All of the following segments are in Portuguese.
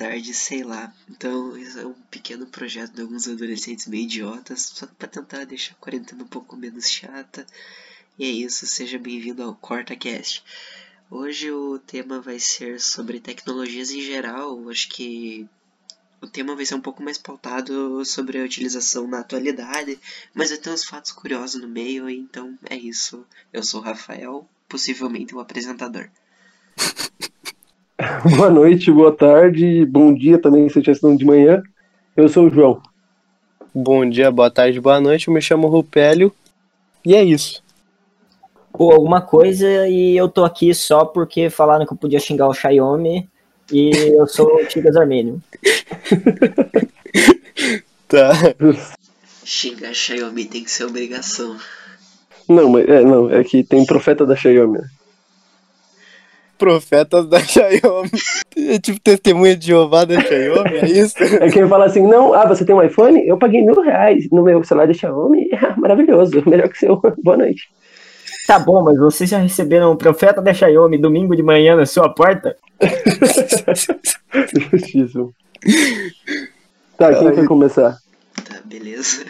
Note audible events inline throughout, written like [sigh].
tarde, sei lá. Então, isso é um pequeno projeto de alguns adolescentes meio idiotas, só para tentar deixar a quarentena um pouco menos chata. E é isso, seja bem-vindo ao CortaCast. Hoje o tema vai ser sobre tecnologias em geral. Acho que o tema vai ser um pouco mais pautado sobre a utilização na atualidade, mas vai ter uns fatos curiosos no meio, então é isso. Eu sou o Rafael, possivelmente o apresentador. [laughs] [laughs] boa noite, boa tarde, bom dia também se estiver de manhã. Eu sou o João. Bom dia, boa tarde, boa noite. Eu me chamo Rupélio e é isso. Pô, alguma coisa e eu tô aqui só porque falaram que eu podia xingar o Xiaomi e eu sou o Tigas Armênio. [laughs] tá. Xingar Xiaomi tem que ser obrigação. Não, mas é, não, é que tem profeta da Xiaomi. Profetas da Xiaomi. É tipo testemunha de Jeová da Xiaomi, é isso? É quem fala assim, não, ah, você tem um iPhone? Eu paguei mil reais no meu celular da Xiaomi. [laughs] Maravilhoso, melhor que o seu. [laughs] Boa noite. Tá bom, mas vocês já receberam o profeta da Xiaomi domingo de manhã na sua porta? [laughs] Justíssimo. Tá, quem quer começar? Tá, beleza.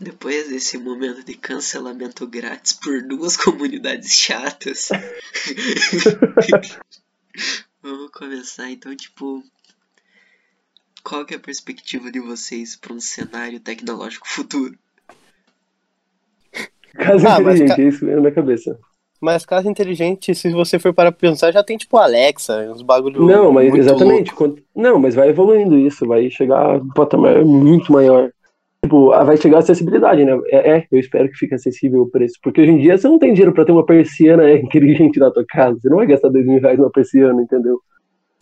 Depois desse momento de cancelamento grátis por duas [laughs] comunidades chatas, [laughs] vamos começar então, tipo, qual que é a perspectiva de vocês para um cenário tecnológico futuro? Casa Ah, inteligente, ca- é isso na minha cabeça. Mas casa inteligente, se você for para pensar, já tem tipo Alexa, uns bagulho Não, mas muito exatamente. louco. Não, mas vai evoluindo isso, vai chegar a um patamar muito maior. Tipo, ah, vai chegar a acessibilidade, né? É, é, eu espero que fique acessível o preço. Porque hoje em dia você não tem dinheiro pra ter uma persiana [laughs] inteligente na tua casa. Você não vai gastar dois mil reais numa persiana, entendeu?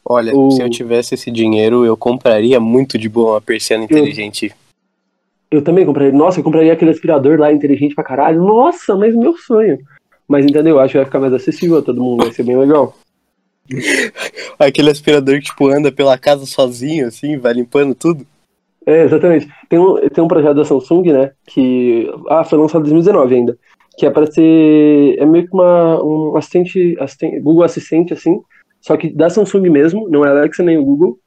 Olha, se eu tivesse esse dinheiro, eu compraria muito de boa uma persiana inteligente. Eu também compraria. Nossa, eu compraria aquele aspirador lá inteligente pra caralho. Nossa, mas meu sonho. Mas entendeu? Acho que vai ficar mais acessível a todo mundo, vai ser bem legal. [laughs] Aquele aspirador que tipo anda pela casa sozinho, assim, vai limpando tudo. É, exatamente. Tem um, tem um projeto da Samsung, né? Que. Ah, foi lançado em 2019 ainda. Que é para ser. É meio que uma, um assistente, assistente. Google Assistente, assim. Só que da Samsung mesmo, não é Alexa nem o Google.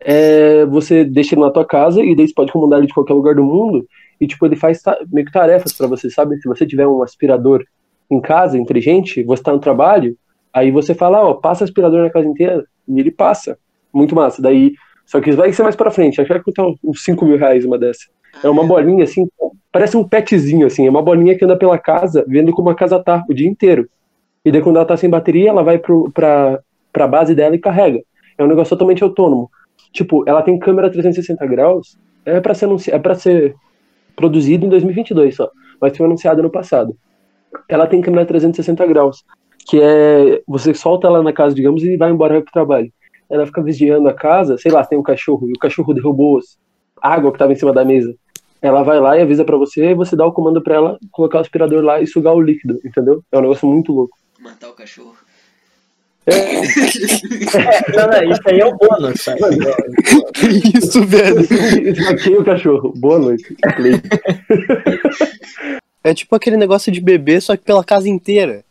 É, você deixa ele na tua casa e daí você pode comandar ele de qualquer lugar do mundo. E, tipo, ele faz meio que tarefas para você, sabe? Se você tiver um aspirador em casa, inteligente, você tá no trabalho, aí você fala, ó, passa aspirador na casa inteira. E ele passa. Muito massa. Daí. Só que isso vai ser mais pra frente. Acho que vai custar uns 5 mil reais uma dessa. É uma bolinha assim, parece um petzinho assim, é uma bolinha que anda pela casa, vendo como a casa tá o dia inteiro. E daí quando ela tá sem bateria, ela vai pro, pra, pra base dela e carrega. É um negócio totalmente autônomo. Tipo, ela tem câmera 360 graus, é pra ser, anunci... é pra ser produzido em 2022 só, mas foi anunciado no passado. Ela tem câmera 360 graus, que é, você solta ela na casa, digamos, e vai embora vai pro trabalho. Ela fica vigiando a casa, sei lá, tem um cachorro, e o cachorro derrubou a água que tava em cima da mesa ela vai lá e avisa pra você, e você dá o comando pra ela colocar o aspirador lá e sugar o líquido, entendeu? É um negócio muito louco. Matar o cachorro. Não, não, isso aí é o bônus, sabe? Que isso, velho? Esfaqueia o cachorro. Boa noite. É tipo aquele negócio de bebê, só que pela casa inteira.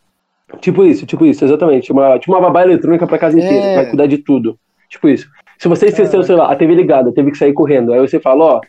Tipo isso, tipo isso, exatamente. Uma, tipo uma babá eletrônica pra casa inteira, É. vai cuidar de tudo. Tipo isso. Se você esqueceu, sei lá, a TV ligada, teve que sair correndo, aí você fala, ó,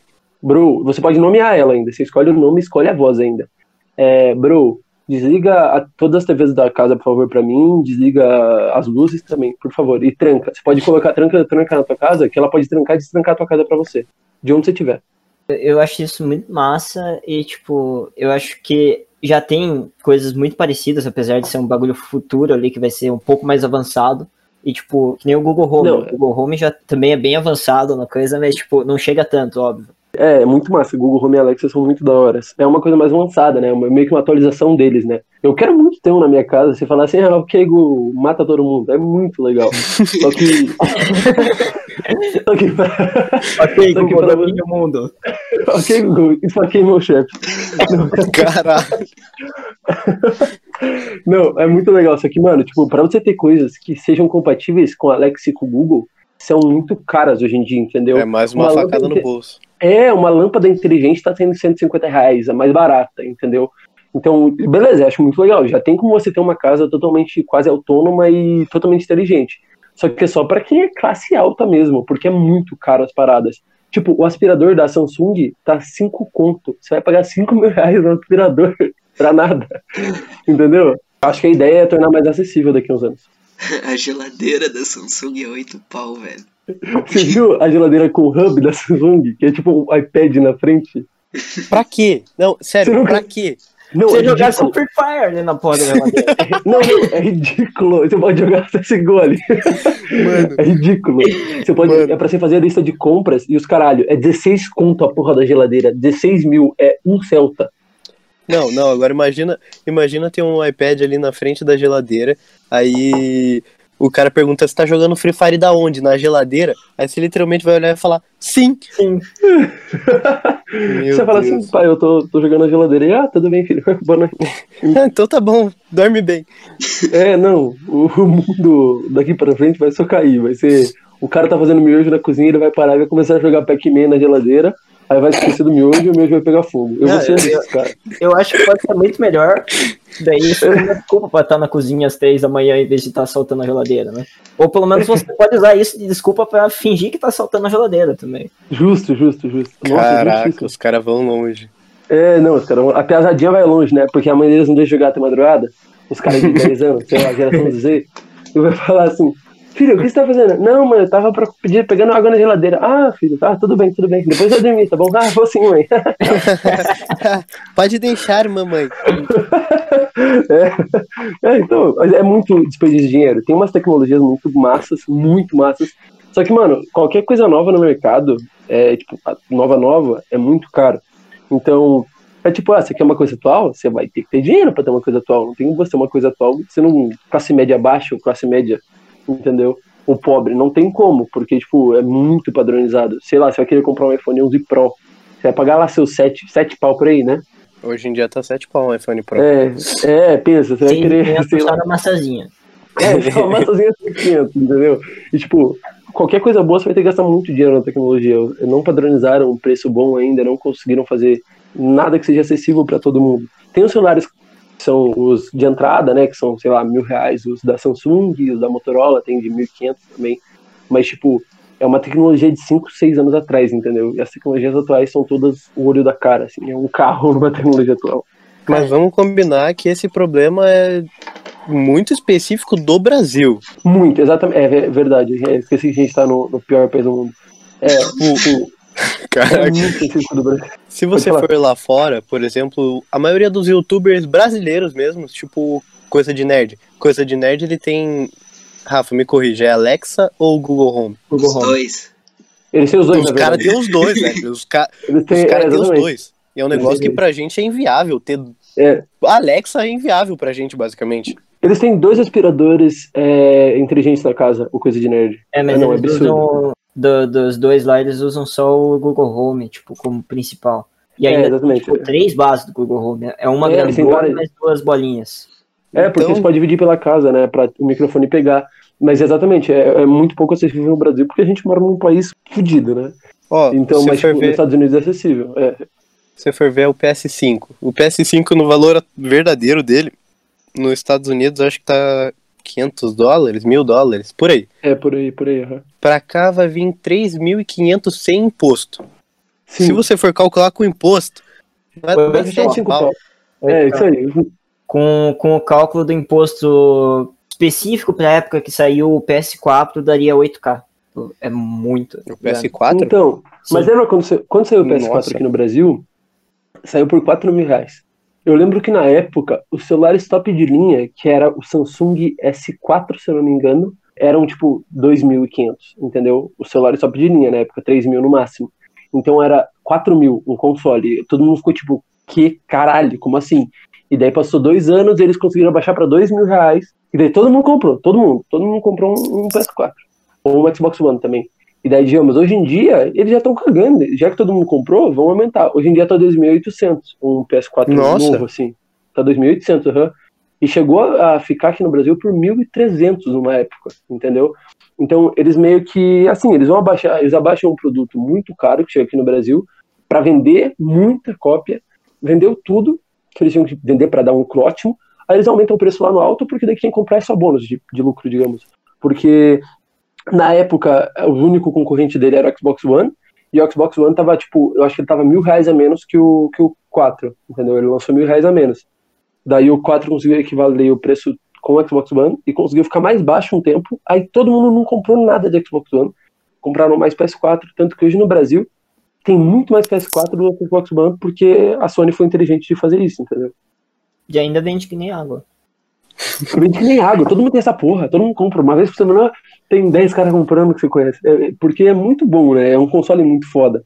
bro, você pode nomear ela ainda, você escolhe o nome escolhe a voz ainda. É, bro, desliga todas as TVs da casa, por favor, pra mim, desliga as luzes também, por favor, e tranca. Você pode colocar tranca eletrônica na tua casa, que ela pode trancar e destrancar a tua casa pra você, de onde você estiver. Eu acho isso muito massa e, tipo, eu acho que já tem coisas muito parecidas, apesar de ser um bagulho futuro ali que vai ser um pouco mais avançado. E, tipo, que nem o Google Home. Não, o Google Home já também é bem avançado na coisa, mas, tipo, não chega tanto, óbvio. É, é muito massa. Google Home e Alexa são muito da hora. É uma coisa mais avançada, né? Uma- meio que uma atualização deles, né? Eu quero muito ter um na minha casa. Você falar assim, ah, ok, Google, mata todo mundo. É muito legal. [laughs] Só que. [laughs] [laughs] Só que. Ok, Google, pra- domine o mundo. ok, Google, isso aqui é meu chefe. Caralho. Não, é muito legal. Só que, mano, tipo, pra você ter coisas que sejam compatíveis com a Alexa e com o Google, são muito caras hoje em dia, entendeu? É mais uma, Uma facada lâmpada no bolso. É, uma lâmpada inteligente tá sendo 150 reais, a mais barata, entendeu? Então, beleza, acho muito legal. Já tem como você ter uma casa totalmente quase autônoma e totalmente inteligente. Só que é só pra quem é classe alta mesmo, porque é muito caro as paradas. Tipo, o aspirador da Samsung tá 5 conto. Você vai pagar 5 mil reais no aspirador [laughs] pra nada. Entendeu? Acho que a ideia é tornar mais acessível daqui a uns anos. [laughs] A geladeira da Samsung é 8 pau, velho. Você viu a geladeira com o hub da Samsung? Que é tipo um iPad na frente? Pra quê? Não, sério, Você nunca- pra quê? Não, Você é jogar ridículo. Free Fire ali na porta da geladeira. [laughs] Não, não, é ridículo. Você pode jogar CSGO ali. Mano. É ridículo. Você pode, Mano. é pra você fazer a lista de compras e os caralho, é 16 conto a porra da geladeira. 16 mil é um Celta. Não, não, agora imagina, imagina ter um iPad ali na frente da geladeira, aí o cara pergunta se tá jogando Free Fire da onde? Na geladeira? Aí você literalmente vai olhar e falar, sim. Sim. [laughs] Você fala Deus. assim, pai, eu tô, tô jogando na geladeira. E, ah, tudo bem, filho. [laughs] Boa noite. [laughs] então tá bom, dorme bem. É, não. O, o mundo daqui pra frente vai só cair. Vai ser. O cara tá fazendo miojo na cozinha, ele vai parar e vai começar a jogar Pac-Man na geladeira. Aí vai esquecer do miojo e o miojo vai pegar fogo. Eu vou Não, ser eu- desses cara. Eu acho que pode ser muito melhor. Daí isso é uma desculpa pra estar na cozinha às três da manhã em vez de estar saltando a geladeira, né? Ou pelo menos você [laughs] pode usar isso de desculpa pra fingir que tá saltando a geladeira também. Justo, justo, justo. Nossa, Caraca, justíssimo. os caras vão longe. É, não, os caras. A piazadinha vai longe, né? Porque a mãe deles não deixa jogar até madrugada. Os caras de [laughs] 10 anos, sei lá, geração Z. E vai falar assim: Filho, o que você tá fazendo? Não, mãe, eu tava pra pedir, pegando água na geladeira. Ah, filho, tá, tudo bem, tudo bem. Depois eu dormir, tá bom? Ah, vou sim, mãe. [laughs] Pode deixar, mamãe. [laughs] É, é, então, é muito desperdício de dinheiro. Tem umas tecnologias muito massas, muito massas. Só que, mano, qualquer coisa nova no mercado, é, tipo, nova nova, é muito caro. Então, é tipo, ah, você quer uma coisa atual? Você vai ter que ter dinheiro pra ter uma coisa atual. Não tem como você ter uma coisa atual, você não. Classe média baixa ou classe média, entendeu? O pobre, não tem como, porque, tipo, é muito padronizado. Sei lá, você vai querer comprar um iPhone 11 Pro. Você vai pagar lá seus 7, 7 pau por aí, né? Hoje em dia tá 7 pau um iPhone Pro. É, é, pensa, você vai Sim, querer, tem [laughs] sei lá, só na massazinha. é, só uma massazinha 500, entendeu? E, tipo, qualquer coisa boa você vai ter que gastar muito dinheiro na tecnologia. Não padronizaram um preço bom ainda, não conseguiram fazer nada que seja acessível para todo mundo. Tem os celulares que são os de entrada, né, que são, sei lá, mil reais, os da Samsung, os da Motorola, tem de 1.500 também. Mas, tipo, é uma tecnologia de 5, 6 anos atrás, entendeu? E as tecnologias atuais são todas o olho da cara, assim, é um carro [laughs] numa tecnologia atual. Mas vamos combinar que esse problema é muito específico do Brasil. Muito, exatamente. É ver- verdade. É, esqueci que a gente tá no, no pior país do mundo. É, o, o, Caraca. Brasil. Se você for lá fora, por exemplo, a maioria dos youtubers brasileiros mesmo, tipo coisa de nerd. Coisa de nerd ele tem. Rafa, me corrija, é Alexa ou Google Home? Google Os Home. dois. Eles têm os dois, Os caras têm os dois, velho. [laughs] Os, ca... Os é, caras têm os exatamente. dois. E é um negócio que pra gente é inviável. Ter É. Alexa é inviável pra gente, basicamente. Eles têm dois aspiradores é, inteligentes na casa, o coisa de nerd. É, mas Ah, não, é absurdo. usam. Do- dos dois lá, eles usam só o Google Home, tipo, como principal. E É, ainda exatamente. tipo, três bases do Google Home. É uma É, grandona e várias- mais duas bolinhas. É, porque Então- você pode dividir pela casa, né, pra o microfone pegar. Mas exatamente, é, é muito pouco acessível no Brasil, porque a gente mora num país fudido, né? Ó, Então, mas tipo, nos ver, Estados Unidos é acessível. É, se você for ver é o PS5. O PS5 no valor verdadeiro dele, nos Estados Unidos, acho que tá 500 dólares, mil dólares, por aí. é por aí, por aí. aham. Pra cá vai vir 3.500 sem imposto. Sim, Se você for calcular com imposto, vai dar ser sete cinco pau. pau. É, isso aí. Com, com o cálculo do imposto específico para a época que saiu o PS4, daria 8K. É muito. O PS4? Então, mas Sim. lembra quando, sa- quando saiu o PS4 Nossa. aqui no Brasil? Saiu por 4 mil reais. Eu lembro que na época, os celulares top de linha, que era o Samsung S4, se eu não me engano, eram tipo 2.500, entendeu? Os celulares top de linha na época, 3 mil no máximo. Então era 4 mil um console. Todo mundo ficou tipo, que caralho, como assim? E daí passou dois anos e eles conseguiram baixar pra 2 mil reais. E daí todo mundo comprou, todo mundo. Todo mundo comprou um, um PS4. Ou um Xbox One também. E daí, digamos, hoje em dia, eles já estão cagando. Já que todo mundo comprou, vão aumentar. Hoje em dia tá 2.800 um PS4 Nossa. novo, assim. Tá 2.800, aham. E chegou a ficar aqui no Brasil por 1.300 numa época, entendeu? Então, eles meio que, assim, eles vão abaixar, eles abaixam um produto muito caro que chega aqui no Brasil para vender muita cópia, vendeu tudo que eles tinham que vender para dar um lucro ótimo, aí eles aumentam o preço lá no alto porque daí quem comprar é só bônus de, de lucro, digamos. Porque Na época, o único concorrente dele era o Xbox One, e o Xbox One tava, tipo, eu acho que ele tava mil reais a menos que o, que o 4, entendeu? Ele lançou mil reais a menos. Daí o 4 conseguiu equivaler o preço com o Xbox One e conseguiu ficar mais baixo um tempo. Aí todo mundo não comprou nada de Xbox One, compraram mais PS4, tanto que hoje no Brasil tem muito mais PS4 do que Xbox One porque a Sony foi inteligente de fazer isso, entendeu? E ainda vende que nem água. Vende que nem água, todo mundo tem essa porra, todo mundo compra. Uma vez por semana tem 10 caras comprando que você conhece. É, porque é muito bom, né? É um console muito foda.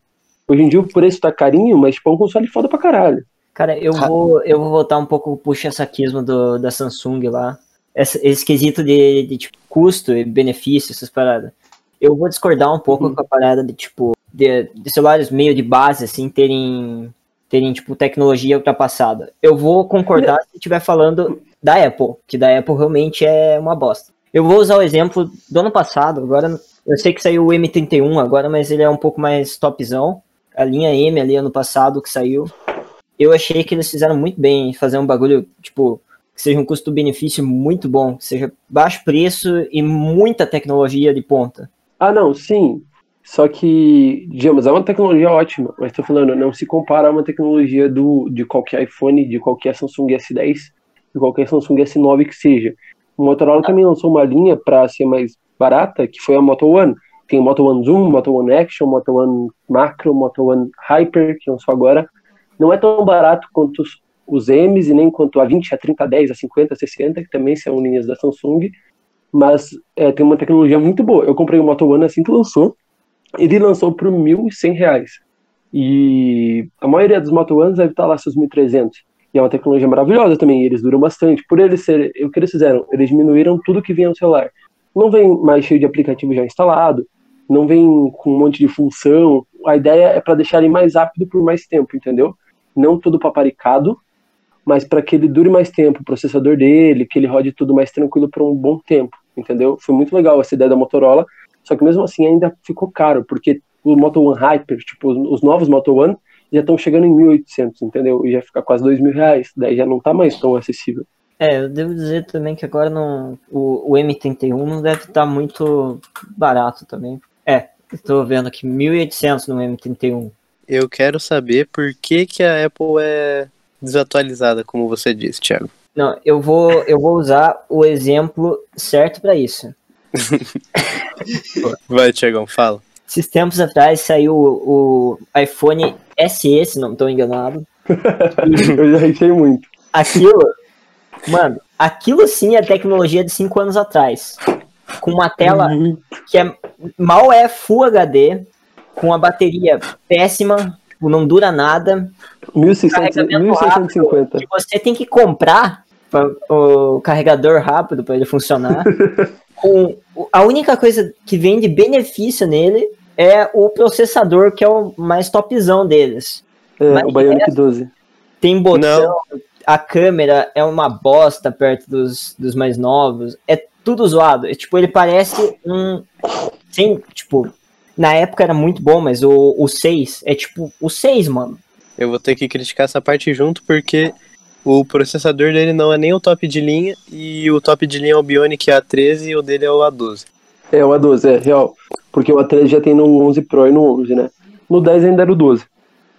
Hoje em dia o preço tá carinho, mas tipo, é um console foda pra caralho. Cara, eu vou, eu vou voltar um pouco pro puxa-saquismo do, da Samsung lá. Esse, esse quesito de, de tipo, custo e benefício, essas paradas. Eu vou discordar um pouco Uhum. com a parada de, tipo, de, de celulares meio de base, assim, terem, terem, tipo, tecnologia ultrapassada. Eu vou concordar se estiver falando da Apple, que da Apple realmente é uma bosta. Eu vou usar o exemplo do ano passado, agora eu sei que saiu o M31 agora, mas ele é um pouco mais topzão. A linha M ali ano passado que saiu. Eu achei que eles fizeram muito bem em fazer um bagulho, tipo, que seja um custo-benefício muito bom, que seja baixo preço e muita tecnologia de ponta. Ah, não, sim. Só que, digamos, é uma tecnologia ótima, mas tô falando, não se compara a uma tecnologia do, de qualquer iPhone, de qualquer Samsung S10, de qualquer Samsung S9 que seja. O Motorola também lançou uma linha para ser mais barata, que foi a Moto One. Tem o Moto One Zoom, Moto One Action, Moto One Macro, Moto One Hyper, que lançou agora. Não é tão barato quanto os, os M's e nem quanto a 20, a 30, a 10, a 50, a 60, que também são linhas da Samsung, mas é, tem uma tecnologia muito boa. Eu comprei o Moto One assim que lançou, ele lançou por 1.100 reais. E a maioria dos Moto Ones deve estar lá seus 1.300. E é uma tecnologia maravilhosa também, eles duram bastante. Por eles serem, o que eles fizeram? Eles diminuíram tudo que vinha no celular. Não vem mais cheio de aplicativo já instalado, não vem com um monte de função. A ideia é para deixar ele mais rápido por mais tempo, entendeu? Não tudo paparicado, mas para que ele dure mais tempo, o processador dele, que ele rode tudo mais tranquilo por um bom tempo, entendeu? Foi muito legal essa ideia da Motorola, só que mesmo assim ainda ficou caro, porque o Moto One Hyper, tipo, os, os novos Moto One já estão chegando em 1.800, entendeu? E já fica quase 2 mil reais, daí já não tá mais tão acessível. É, eu devo dizer também que agora não, o, o M31 não deve estar muito barato também. É, estou vendo aqui 1.800 no M31. Eu quero saber por que, que a Apple é desatualizada, como você disse, Thiago. Não, eu vou, eu vou usar o exemplo certo para isso. Vai, Thiagão, fala. Esses tempos atrás saiu o, o iPhone SE, se não estou enganado. [laughs] Eu já richei muito. Aquilo, mano, aquilo sim é tecnologia de 5 anos atrás. Com uma tela que é, mal é Full HD, com a bateria péssima, não dura nada. 1.600, Carregamento 1.650. Que você tem que comprar pra- o carregador rápido para ele funcionar. [laughs] com, a única coisa que vem de benefício nele é o processador, que é o mais topzão deles. É, Mas o Bionic 12. Tem botão, a câmera é uma bosta perto dos, dos mais novos. É tudo zoado. É, tipo, ele parece um. Sem, tipo, na época era muito bom, mas o, o 6 é tipo o 6, mano. Eu vou ter que criticar essa parte junto, porque o processador dele não é nem o top de linha, e o top de linha é o Bionic A13 e o dele é o A12. É, o A12, é real. Porque o A13 já tem no 11 Pro e no 11, né? No 10 ainda era o 12.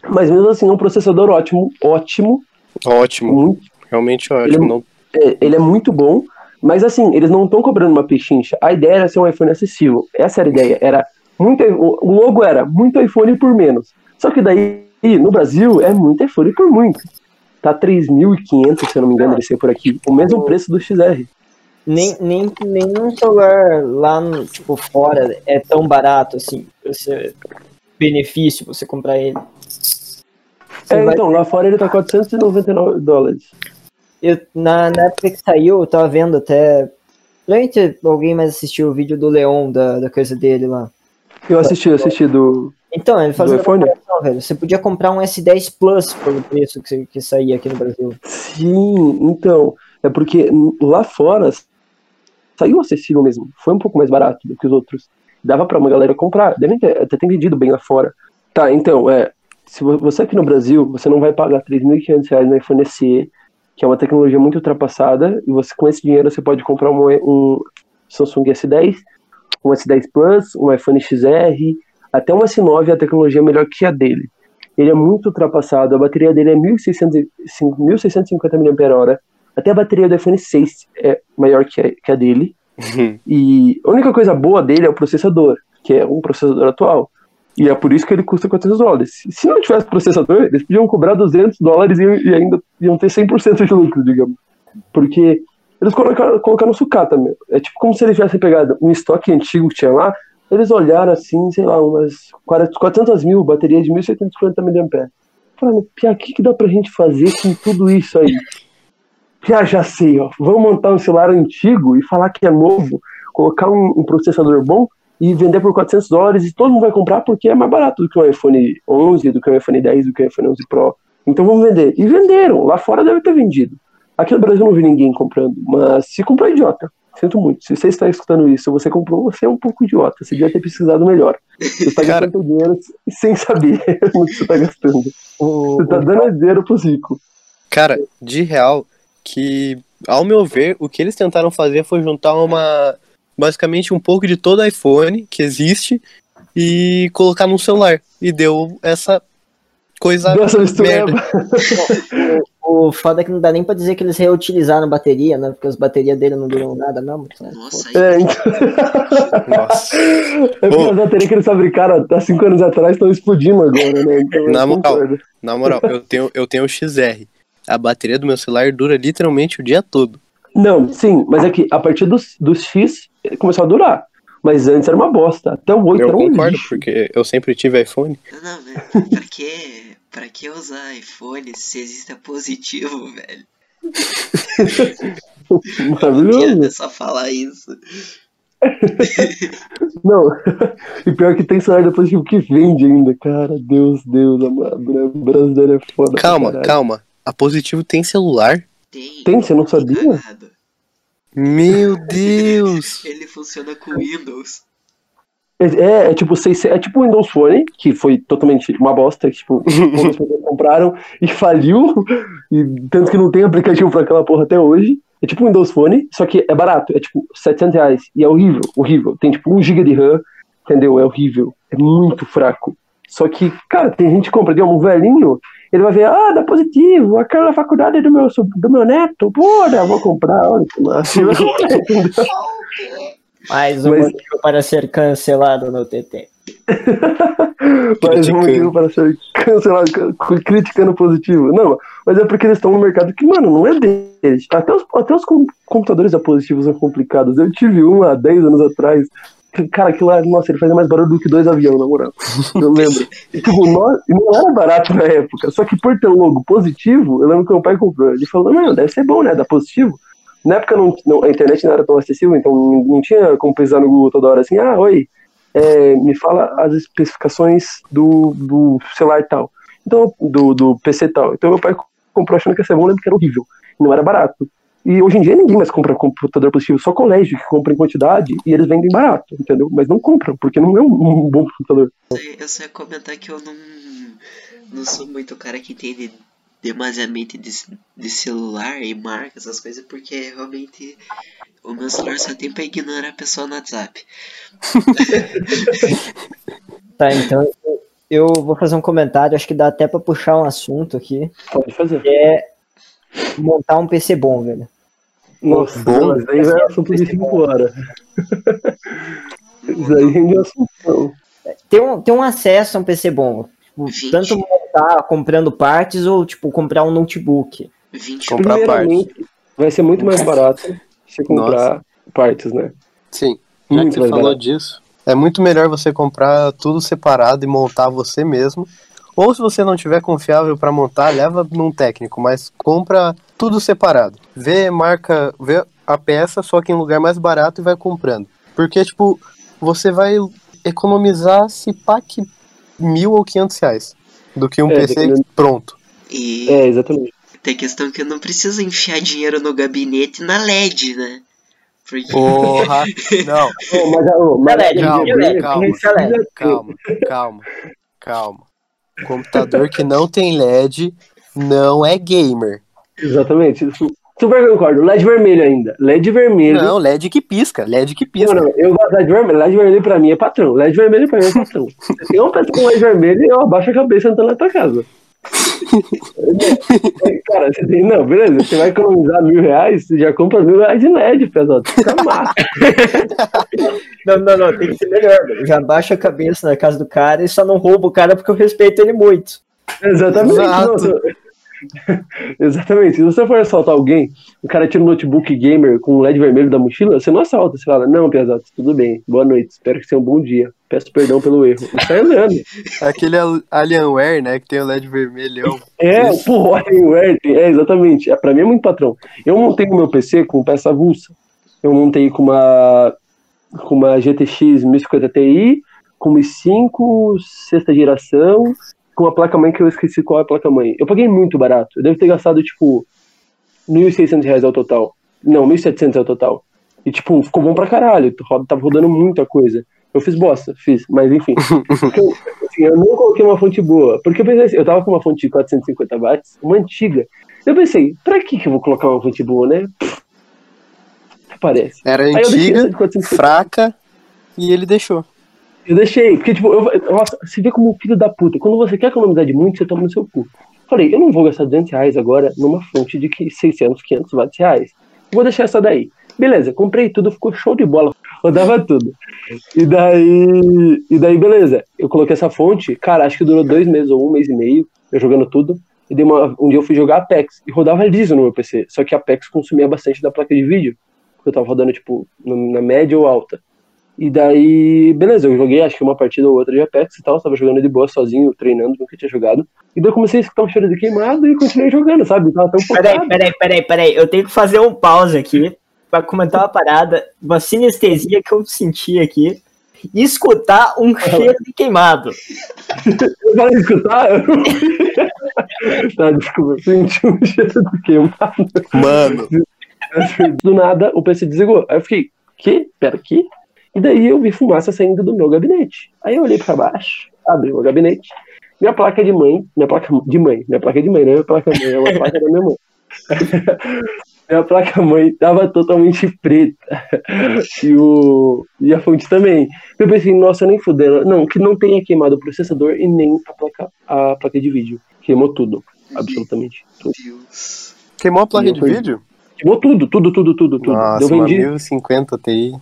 Mas mesmo assim, é um processador ótimo, ótimo, Ótimo, muito, realmente ótimo. Ele- Não... é, ele é muito bom, mas assim, eles não estão cobrando uma pechincha. A ideia era ser um iPhone acessível. Essa era a ideia. Era muito, o logo era muito iPhone por menos. Só que daí, no Brasil, é muito iPhone por muito. Tá 3.500, se eu não me engano, ele saiu por aqui. O mesmo preço do XR. Nem, nem, nenhum celular lá, no, tipo, fora é tão barato assim. Você, benefício você comprar ele. Você É, vai- então, lá fora ele tá 499 dólares. eu, na, na época que saiu, eu tava vendo até. Provavelmente alguém mais assistiu o vídeo do Leon, da, da coisa dele lá. Eu assisti, eu assisti do. Então, ele fazia comparação, velho. Você podia comprar um S10 Plus pelo preço que, você- que saía aqui no Brasil. Sim, então. É porque lá fora saiu acessível mesmo. Foi um pouco mais barato do que os outros. Dava pra uma galera comprar. Devem ter, até ter vendido bem lá fora. Tá, então, é. Se vo- você aqui no Brasil, você não vai pagar 3.500 reais no iPhone SE, que é uma tecnologia muito ultrapassada, e você com esse dinheiro você pode comprar um, um Samsung S10 um S10 Plus, um iPhone XR, até um S9 a tecnologia é melhor que a dele. Ele é muito ultrapassado, a bateria dele é 1600 e- cin- 1650 mAh, até a bateria do iPhone 6 é maior que a, que a dele. E a única coisa boa dele é o processador, que é um processador atual. E é por isso que ele custa 400 dólares. Se não tivesse processador, eles podiam cobrar 200 dólares e, e ainda iam ter 100% de lucro, digamos. Porque eles colocaram, colocaram sucata, meu. É tipo como se eles tivessem pegado um estoque antigo que tinha lá, eles olharam assim, sei lá, umas 40 400 mil, bateria de 1750 mAh. Falaram, Pia, o que, que dá pra gente fazer com tudo isso aí? Já, já sei, ó. Vamos montar um celular antigo e falar que é novo, colocar um, um processador bom e vender por 400 dólares e todo mundo vai comprar porque é mais barato do que o iPhone 11, do que o iPhone 10, do que o iPhone 11 Pro. Então vamos vender. E venderam. Lá fora deve ter vendido. Aqui no Brasil não vi ninguém comprando, mas se comprou é idiota. Sinto muito. Se você está escutando isso, você comprou, você é um pouco idiota. Você devia ter pesquisado melhor. Você está [laughs] Cara- gastando seu dinheiro sem saber [laughs] no que você está gastando. O, Você está dando dinheiro pros ricos. Cara, de real, que, ao meu ver, o que eles tentaram fazer foi juntar uma. Basicamente um pouco de todo iPhone que existe e colocar num celular. E deu essa coisa. Dessa mistureba. [laughs] o foda é que não dá nem pra dizer que eles reutilizaram bateria, né? Porque as baterias dele não duram nada mesmo. sabe? Nossa, aí É, então. Nossa. É porque Ô. as baterias que eles fabricaram há 5 anos atrás estão explodindo agora, né? Então, eu Na moral. Na moral, eu tenho, eu tenho o XR. A bateria do meu celular dura literalmente o dia todo. Não, sim, mas é que a partir dos, dos X ele começou a durar. Mas antes era uma bosta. Até o 8 Eu era um concordo, lixo. porque eu sempre tive iPhone. Não, né? Pra que, pra que usar iPhone se existe positivo, velho? [laughs] Maravilhoso. Adianta só falar isso. [laughs] Não. [laughs] E pior que tem celular depois que vende ainda. Cara, Deus, Deus amado? O brasileiro é foda. Calma, caralho. calma. A Positivo tem celular? Tem. Tem? Você não sabia? Meu Deus! Ele funciona com Windows. É, é tipo seis- é tipo o Windows Phone, que foi totalmente uma bosta, que tipo, [laughs] poucas pessoas compraram e faliu, e tanto que não tem aplicativo pra aquela porra até hoje. É tipo o Windows Phone, só que é barato, é tipo 700 reais, e é horrível, horrível. Tem tipo 1 GB de RAM, entendeu? É horrível, é muito fraco. Só que, cara, tem gente que compra, digamos, um velhinho, ele vai ver, ah, dá positivo, aquela faculdade do meu, do meu neto, porra, vou comprar, olha que massa. [laughs] [laughs] Mais um Mas- motivo para ser cancelado no TT. [laughs] Mais um motivo para ser cancelado, criticando positivo. Não, mas é porque eles estão no mercado que, mano, não é deles. Até os, até os com- computadores da positivo são complicados. Eu tive um há 10 anos atrás. Cara, aquilo lá, nossa, ele fazia mais barulho do que dois aviões, na moral. Eu lembro. E, tipo, nó- e não era barato na época. Só que por ter um logo positivo, eu lembro que meu pai comprou. Ele falou, não, deve ser bom, né? Da positivo. Na época não, não- a internet não era tão acessível, então não, tinha como pesquisar no Google toda hora assim, ah, oi, é, me fala as especificações do, do celular tal. Então, do, do PC tal. Então meu pai comprou achando que ia ser bom, lembro que era horrível. Não era barato. E hoje em dia ninguém mais compra computador positivo, só colégio que compra em quantidade e eles vendem barato, entendeu? Mas não compram, porque não é um, bom computador. Eu só ia comentar que eu não, não sou muito o cara que entende demasiadamente de, de celular e marca, essas coisas, porque realmente o meu celular só tem pra ignorar a pessoa no WhatsApp. [laughs] Tá, então eu vou fazer um comentário, acho que dá até pra puxar um assunto aqui, Pode fazer. que é montar um PC bom, velho. Nossa, Bom. mas [laughs] aí é assunto de 5 horas. Isso aí rende assunto. Ter um, ter um acesso a um PC bom. Tipo, tanto montar comprando partes ou, tipo, comprar um notebook. 20 Comprar Primeiramente, vai ser muito mais barato você comprar partes, né? Sim, já que você falou barato. disso, é muito melhor você comprar tudo separado e montar você mesmo. Ou se você não tiver confiável para montar, leva num técnico, mas compra tudo separado. Vê marca, vê a peça só que em lugar mais barato e vai comprando. Porque, tipo, você vai economizar se que mil ou quinhentos reais do que um É, PC dependendo- pronto. E É, exatamente. tem questão que eu não preciso enfiar dinheiro no gabinete na LED, né? Porque Porra! [laughs] Não, mas, mas, LED, calma, LED, calma, LED. calma, calma, calma. Computador que não tem LED não é gamer. Exatamente. Super concordo. LED vermelho ainda. LED vermelho. Não, LED que pisca, LED que pisca. Não, não, eu gosto de LED vermelho. LED vermelho pra mim é patrão. LED vermelho pra mim é patrão. [laughs] Se tem um peça com LED vermelho, eu abaixo a cabeça entrando na tua casa. [laughs] Cara, você tem. Não, beleza. Você vai economizar mil reais, você já compra mil reais de LED, pesado. Fica massa. [laughs] Não, não, não, tem que ser melhor. velho. Já baixa a cabeça na casa do cara e só não rouba o cara porque eu respeito ele muito. Exatamente. Exato. Não, [laughs] Exatamente. Se você for assaltar alguém, o cara tira um notebook gamer com um LED vermelho da mochila, você não assalta. Você fala, não, pesado, tudo bem. Boa noite. Espero que seja um bom dia. Peço perdão pelo erro. E sai andando. Aquele Al- Alienware, né, que tem o LED vermelhão. É, pô, Alienware, é, exatamente. É, pra mim é muito patrão. Eu montei o meu PC com peça avulsa. Eu montei com uma, com uma GTX 1050 Ti, com uma i5, sexta geração, com uma placa-mãe que eu esqueci qual é a placa-mãe. Eu paguei muito barato. Eu devo ter gastado, tipo, 1.600 reais ao total. Não, 1.700 ao total. E, tipo, ficou bom pra caralho. Tava rodando muita coisa. Eu fiz bosta, fiz, mas enfim. [laughs] Eu, assim, eu não coloquei uma fonte boa. Porque eu pensei assim, eu tava com uma fonte de 450 watts, uma antiga. Eu pensei, pra que que eu vou colocar uma fonte boa, né? Parece. Era Aí antiga, de 450. fraca, e ele deixou. Eu deixei, porque, tipo, eu, nossa, vê como filho da puta. Quando você quer economizar de muito, você toma no seu cu. Falei, eu não vou gastar 200 reais agora numa fonte de que 600, 500 watts reais. Vou deixar essa daí. Beleza, comprei tudo, ficou show de bola. [laughs] Rodava tudo. E daí, e daí, beleza. Eu coloquei essa fonte, cara, acho que durou dois meses ou um mês e meio, eu jogando tudo. E uma, um dia eu fui jogar Apex e rodava liso no meu PC. Só que Apex consumia bastante da placa de vídeo. Porque eu tava rodando, tipo, na média ou alta. E daí, beleza, eu joguei acho que uma partida ou outra de Apex e tal, tava jogando de boa sozinho, treinando, nunca tinha jogado. E daí eu comecei a escutar um cheiro de queimado e continuei jogando, sabe? Tava tão Peraí, focado. peraí, peraí, peraí. Eu tenho que fazer um pause aqui pra comentar uma parada, uma sinestesia que eu senti aqui. E escutar um cheiro de queimado. [laughs] Eu falei escutar, [laughs] Tá, desculpa, eu senti um cheiro de queimado. Mano, [laughs] Do nada, o PC desligou. Aí eu fiquei, que? Pera, que? E daí eu vi fumaça saindo do meu gabinete. Aí eu olhei pra baixo, abri o gabinete. Minha placa de mãe, minha placa de mãe, minha placa de mãe, não é minha placa mãe, é uma placa da minha mãe. [laughs] minha placa mãe tava totalmente preta. E, o, e a fonte também. Eu pensei, nossa, nem fudendo. Não, que não tenha queimado o processador e nem a placa, a placa de vídeo. Queimou tudo. Absolutamente. Tudo. Deus. queimou a placa de vídeo? Queimou tudo, tudo, tudo, tudo, tudo. Nossa, eu vendi. 1050 Ti.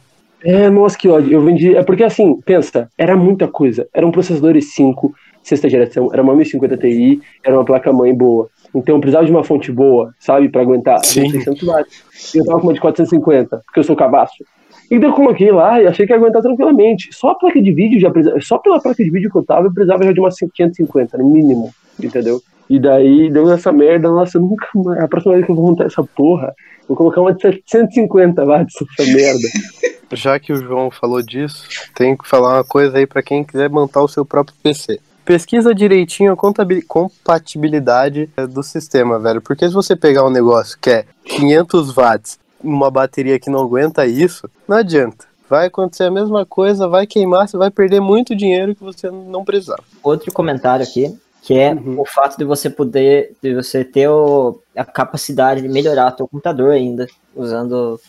É, nossa, que ódio. Eu vendi. É porque assim, pensa, era muita coisa. Era um processador i5, sexta geração, era uma 1050 Ti, era uma placa-mãe boa. Então eu precisava de uma fonte boa, sabe, pra aguentar Sim. 600 watts. E eu tava com uma de 450, porque eu sou cabaço. Então eu coloquei lá e achei que ia aguentar tranquilamente. Só a placa de vídeo já precisava, só pela placa de vídeo que eu tava, eu precisava já de umas 550, no mínimo, entendeu? E daí deu essa merda, nossa, nunca mais. A próxima vez que eu vou montar essa porra, vou colocar uma de 750 watts nessa merda. [laughs] Já que o João falou disso, tem que falar uma coisa aí pra quem quiser montar o seu próprio PC. Pesquisa direitinho a compatibilidade eh, do sistema, velho. Porque se você pegar um negócio que é 500 watts, uma bateria que não aguenta isso, não adianta. Vai acontecer a mesma coisa, vai queimar, você vai perder muito dinheiro que você não precisava. Outro comentário aqui, que é Uhum. o fato de você poder, de você ter o- a capacidade de melhorar teu computador ainda, usando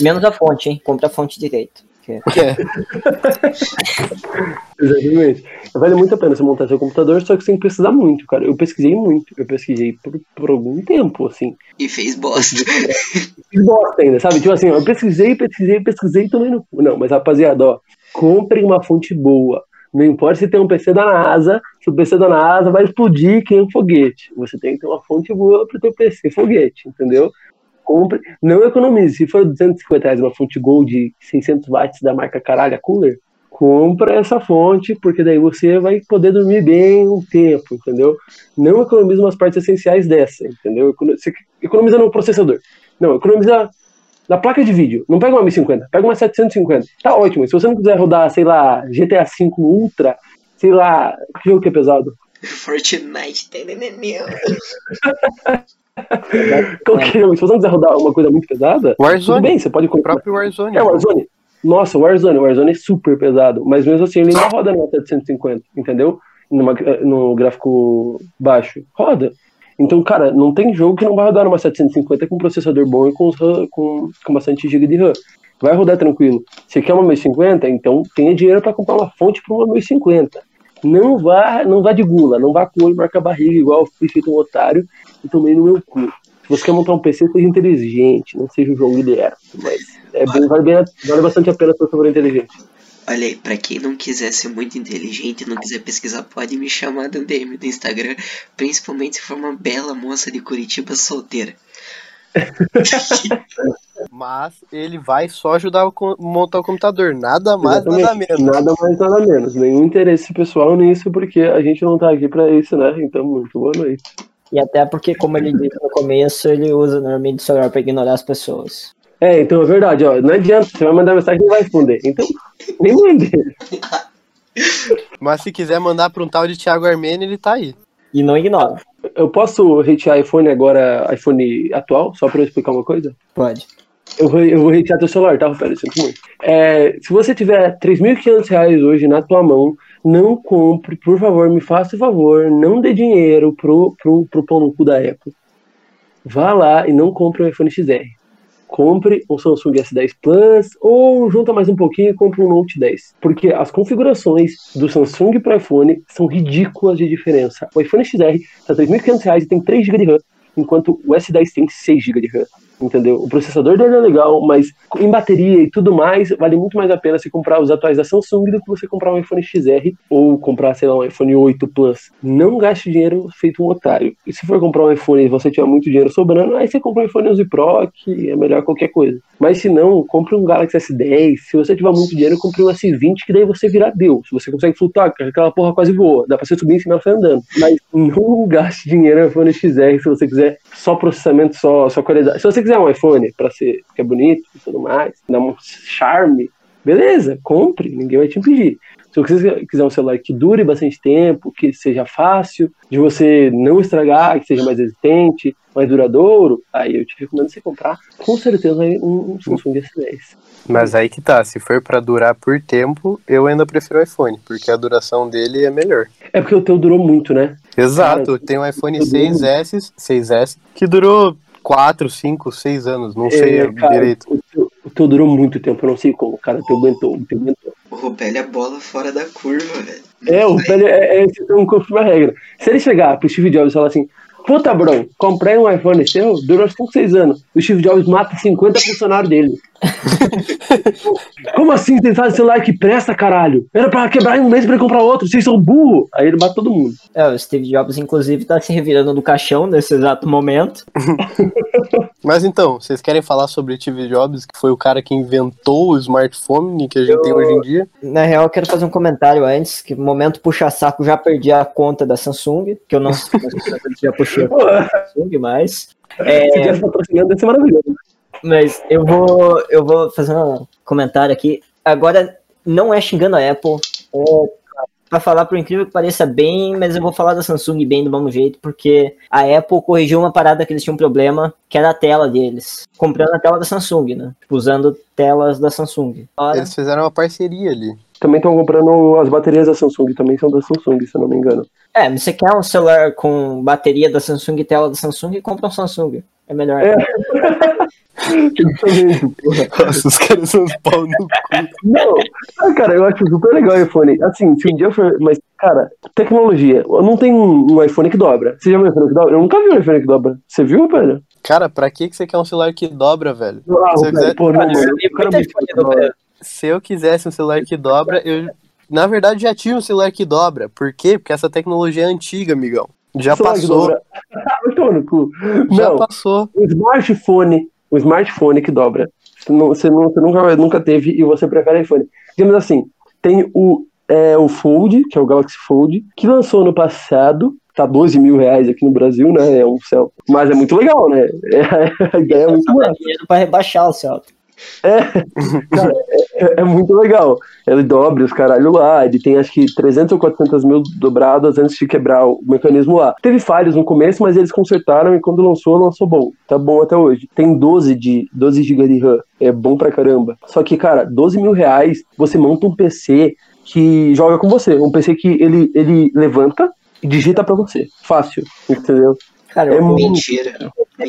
menos a fonte, hein? Compra a fonte direito. Que- [laughs] Exatamente. Vale muito a pena você montar seu computador, só que sem precisar muito, cara. Eu pesquisei muito. Eu pesquisei por, por algum tempo, assim. E fez bosta. [laughs] Fiz bosta ainda, sabe? Tipo assim, eu pesquisei, pesquisei, pesquisei e tomei no cu. Não, mas rapaziada, ó, comprem uma fonte boa. Não importa se tem um PC da NASA, se o PC da NASA vai explodir que nem um foguete. Você tem que ter uma fonte boa pro teu PC foguete, entendeu? Compre, não economize. Se for 250 reais uma fonte Gold de 600 watts da marca Caralho Cooler, compra essa fonte, porque daí você vai poder dormir bem um tempo, entendeu? Não economiza umas partes essenciais dessa, entendeu? Economiza no processador. Não, economiza na placa de vídeo. Não pega uma 1050, pega uma 750. Tá ótimo. Se você não quiser rodar, sei lá, GTA V Ultra, sei lá, que jogo que é pesado? Fortnite. [laughs] Qualquer jogo. Se você não quiser rodar uma coisa muito pesada, tudo Warzone, bem, você pode o comprar. próprio Warzone. É, Warzone. Nossa, o Warzone, o Warzone é super pesado, mas mesmo assim ele ainda roda numa 750, entendeu? Numa, no gráfico baixo. Roda. Então, cara, não tem jogo que não vai rodar numa 750 com processador bom e com, com, com bastante GB de RAM. Vai rodar tranquilo. Você quer uma 1050? Então tenha dinheiro para comprar uma fonte para uma 1050. Não vá, não vá de gula, não vá com o olho marca barriga igual eu fui feito um otário e tomei no meu cu. Se você quer montar um PC, seja inteligente, não seja o João Guilherme. Mas é bem, vale, bem, vale bastante a pena se você for inteligente. Olha aí, pra quem não quiser ser muito inteligente e não quiser pesquisar, pode me chamar no DM do Instagram, principalmente se for uma bela moça de Curitiba solteira. [laughs] Mas ele vai só ajudar a montar o computador, nada mais, Exatamente. nada menos. Nada mais, nada menos. Nenhum interesse pessoal nisso, porque a gente não tá aqui pra isso, né? Então, muito boa noite. E até porque, como ele disse no começo, ele usa normalmente o celular pra ignorar as pessoas. É, então é verdade, ó. Não adianta, você vai mandar mensagem e não vai responder. Então, nem mande. Mas se quiser mandar pra um tal de Thiago Armênio, ele tá aí. E não ignora. Eu posso hatear iPhone agora, iPhone atual, só pra eu explicar uma coisa? Pode. Eu vou, eu vou hatear teu celular, tá, Rafael? Sinto muito. É, se você tiver 3.500 reais hoje na tua mão, não compre, por favor, me faça o favor, não dê dinheiro pro, pro, pro pão no cu da Apple. Vá lá e não compre um iPhone XR. Compre um Samsung S10 Plus ou junta mais um pouquinho e compre um Note 10. Porque as configurações do Samsung para iPhone são ridículas de diferença. O iPhone XR está R$ 3.500 e tem 3 GB de RAM, enquanto o S10 tem 6 GB de RAM entendeu? O processador dele é legal, mas em bateria e tudo mais, vale muito mais a pena você comprar os atuais da Samsung do que você comprar um iPhone XR ou comprar, sei lá, um iPhone 8 Plus. Não gaste dinheiro feito um otário. E se for comprar um iPhone e você tiver muito dinheiro sobrando, aí você compra um iPhone 11 Pro, que é melhor qualquer coisa. Mas se não, compre um Galaxy S10. Se você tiver muito dinheiro, compre um S20, que daí você vira Deus. Você consegue flutuar, aquela porra quase voa. Dá pra você subir em cima e andando. Mas não gaste dinheiro no iPhone XR se você quiser só processamento, só, só qualidade. Se você quiser um iPhone para ser que é bonito e tudo mais, dá um charme, beleza, compre, ninguém vai te impedir. Se você quiser um celular que dure bastante tempo, que seja fácil de você não estragar, que seja mais resistente, mais duradouro, aí eu te recomendo você comprar com certeza um, um Samsung S10. Mas aí que tá, se for para durar por tempo, eu ainda prefiro o iPhone, porque a duração dele é melhor. É porque o teu durou muito, né? Exato, Cara, tem um iPhone 6S, 6S que durou 4, 5, 6 anos, não sei é, cara, direito. O teu, o teu, durou muito tempo, eu não sei como, cara, o teu aguentou, o teu aguentou. O Rubelli é bola fora da curva, velho. É, o Rubelli é, é, é um confirma a regra. Se ele chegar pro Steve Jobs e falar assim, Puta, Bron, comprei um iPhone seu, durou 5, 6 anos. O Steve Jobs mata 50 funcionários dele. [laughs] Como assim você faz celular que presta, caralho? Era pra quebrar em um mês pra ele comprar outro, vocês são burro. Aí ele mata todo mundo. É, o Steve Jobs, inclusive, tá se revirando no caixão nesse exato momento. [laughs] Mas então, vocês querem falar sobre Steve Jobs, que foi o cara que inventou o smartphone que a gente eu, tem hoje em dia? Na real, eu quero fazer um comentário antes, que no momento puxa-saco já perdi a conta da Samsung, que eu não sei se já puxei [laughs] Samsung, mas. É, Se tivesse patrocinando, ia ser maravilhoso. Mas eu vou, eu vou fazer um comentário aqui. Agora, não é xingando a Apple. É, para falar por incrível que pareça bem, mas eu vou falar da Samsung bem do mesmo jeito, porque a Apple corrigiu uma parada que eles tinham um problema, que era a tela deles. Comprando a tela da Samsung, né? Tipo, usando telas da Samsung. Eles fizeram uma parceria ali. Também estão comprando as baterias da Samsung, também são da Samsung, se eu não me engano. É, mas você quer um celular com bateria da Samsung e tela da Samsung, compra um Samsung. É melhor. É. [laughs] Nossa, os caras são uns pau no cu. Não, ah, cara, eu acho super legal o iPhone. Assim, se um dia eu for. Mas, cara, tecnologia. Não tem um, iPhone que dobra. Você já viu um iPhone que dobra? Eu nunca vi um iPhone que dobra. Você viu, velho? Cara, pra que você quer um celular que dobra, velho? Ah, se, velho, pô, não, mano, eu se eu quisesse um celular que dobra, eu. Na verdade, já tinha um celular que dobra. Por quê? Porque essa tecnologia é antiga, amigão. Já passou. [laughs] Já não, passou. O smartphone, o smartphone que dobra. Você, não, você, não, você nunca, nunca teve e você prefere iPhone. Digamos assim, tem o, é, o Fold, que é o Galaxy Fold, que lançou no passado, tá 12 mil reais aqui no Brasil, né? É um céu. Mas é muito legal, né? [laughs] É, a ideia é muito boa. dinheiro pra rebaixar o céu. É, cara, é, é, muito legal. Ele dobra os caralho lá, ele tem acho que 300 ou 400 mil dobradas antes de quebrar o mecanismo lá. Teve falhas no começo, mas eles consertaram e quando lançou, lançou bom. Tá bom até hoje. Tem 12 de 12 GB de RAM, é bom pra caramba. Só que, cara, 12 mil reais, você monta um PC que joga com você. Um PC que ele, ele levanta e digita pra você. Fácil, entendeu? Cara, É Mentira.